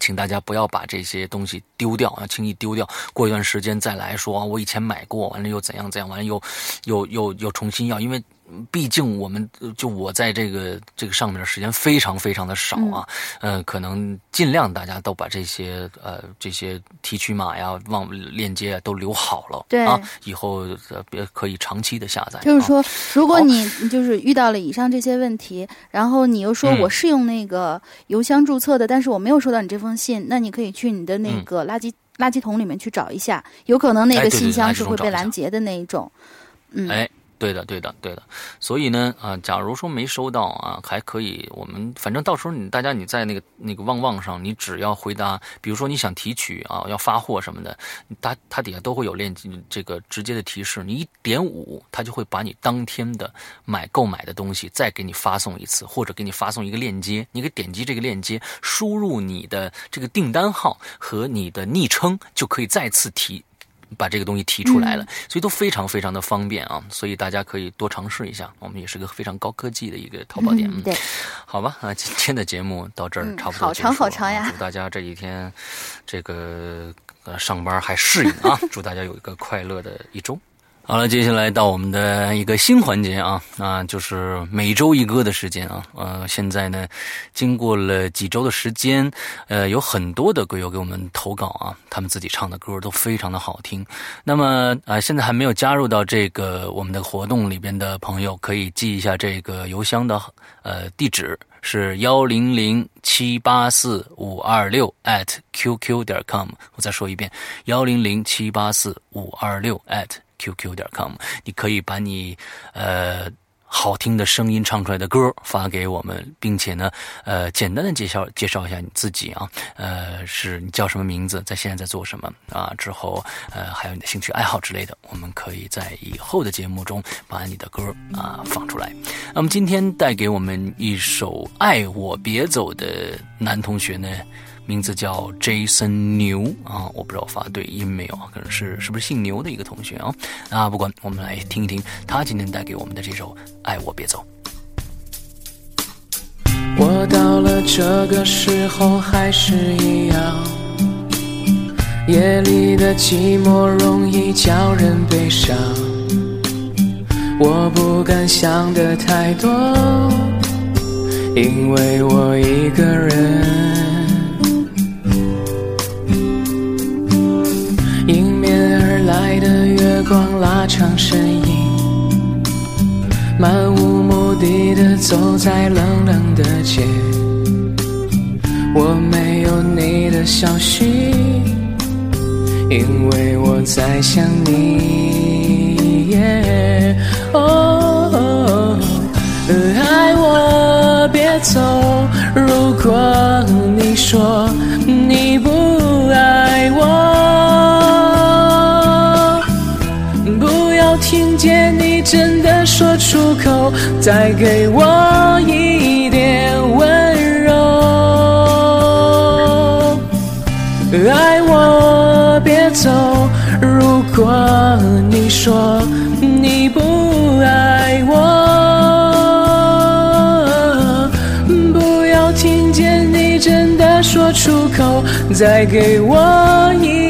Speaker 1: 请大家不要把这些东西丢掉啊，轻易丢掉。过一段时间再来说，我以前买过，完了又怎样怎样，完了又又又又重新要，因为。毕竟我们就我在这个这个上面的时间非常非常的少啊，呃，可能尽量大家都把这些呃这些提取码呀、网链接都留好了，
Speaker 2: 对
Speaker 1: 啊，以后呃别可以长期的下载。
Speaker 2: 就是说，如果你就是遇到了以上这些问题，然后你又说我是用那个邮箱注册的，但是我没有收到你这封信，那你可以去你的那个垃圾垃圾桶里面去找一下，有可能那个信箱是会被拦截的那一种，嗯。
Speaker 1: 哎。对的，对的，对的。所以呢，啊，假如说没收到啊，还可以，我们反正到时候你大家你在那个那个旺旺上，你只要回答，比如说你想提取啊，要发货什么的，它它底下都会有链接，这个直接的提示，你一点五，它就会把你当天的买购买的东西再给你发送一次，或者给你发送一个链接，你可以点击这个链接，输入你的这个订单号和你的昵称，就可以再次提。把这个东西提出来了，所以都非常非常的方便啊，所以大家可以多尝试一下。我们也是个非常高科技的一个淘宝店，
Speaker 2: 对，
Speaker 1: 好吧啊，今天的节目到这儿差不
Speaker 2: 多，好长好长呀。
Speaker 1: 祝大家这几天这个呃上班还适应啊，祝大家有一个快乐的一周。好了，接下来到我们的一个新环节啊，啊就是每周一歌的时间啊。呃，现在呢，经过了几周的时间，呃，有很多的歌友给我们投稿啊，他们自己唱的歌都非常的好听。那么啊，现在还没有加入到这个我们的活动里边的朋友，可以记一下这个邮箱的呃地址是幺零零七八四五二六 at qq 点 com。我再说一遍，幺零零七八四五二六 at。Qq 点 com，你可以把你呃好听的声音唱出来的歌发给我们，并且呢呃简单的介绍介绍一下你自己啊，呃是你叫什么名字，在现在在做什么啊？之后呃还有你的兴趣爱好之类的，我们可以在以后的节目中把你的歌啊放出来。那么今天带给我们一首《爱我别走》的男同学呢？名字叫 Jason 牛啊，我不知道发对音没有，可能是是不是姓牛的一个同学啊？啊，不管，我们来听一听他今天带给我们的这首《爱我别走》。
Speaker 3: 我到了这个时候还是一样，夜里的寂寞容易叫人悲伤。我不敢想的太多，因为我一个人。的月光拉长身影，漫无目的的走在冷冷的街。我没有你的消息，因为我在想你。哦，爱我别走，如果你说你不爱我。见你真的说出口，再给我一点温柔。爱我别走，如果你说你不爱我，不要听见你真的说出口，再给我一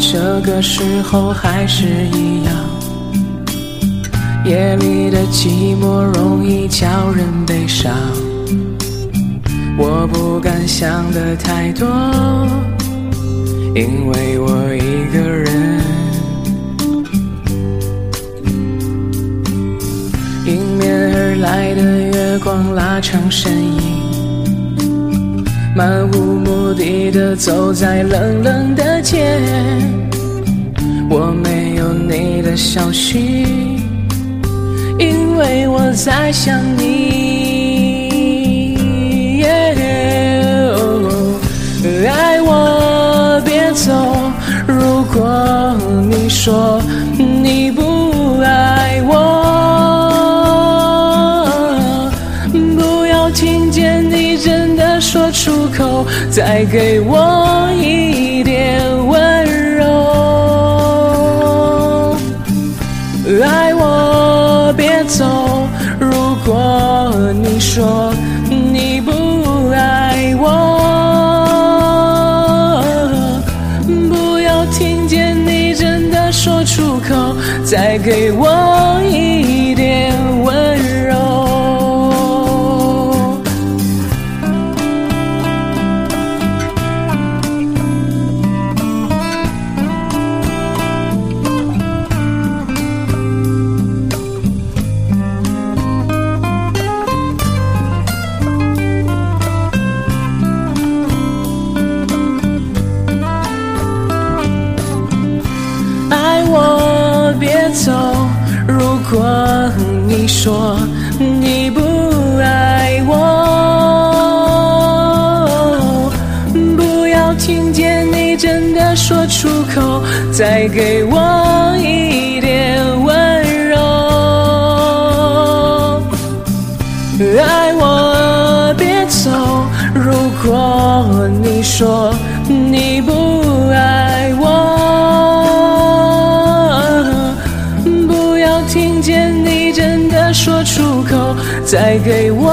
Speaker 3: 这个时候还是一样，夜里的寂寞容易叫人悲伤。我不敢想的太多，因为我一个人。迎面而来的月光拉长身影。漫无目的的走在冷冷的街，我没有你的消息，因为我在想你。爱我别走，如果你说你不。再给我一点温柔。爱我别走，如果你说你不爱我。不要听见你真的说出口再给我再给我一点温柔。爱我别走，如果你说你不爱我。不要听见你真的说出口，再给我。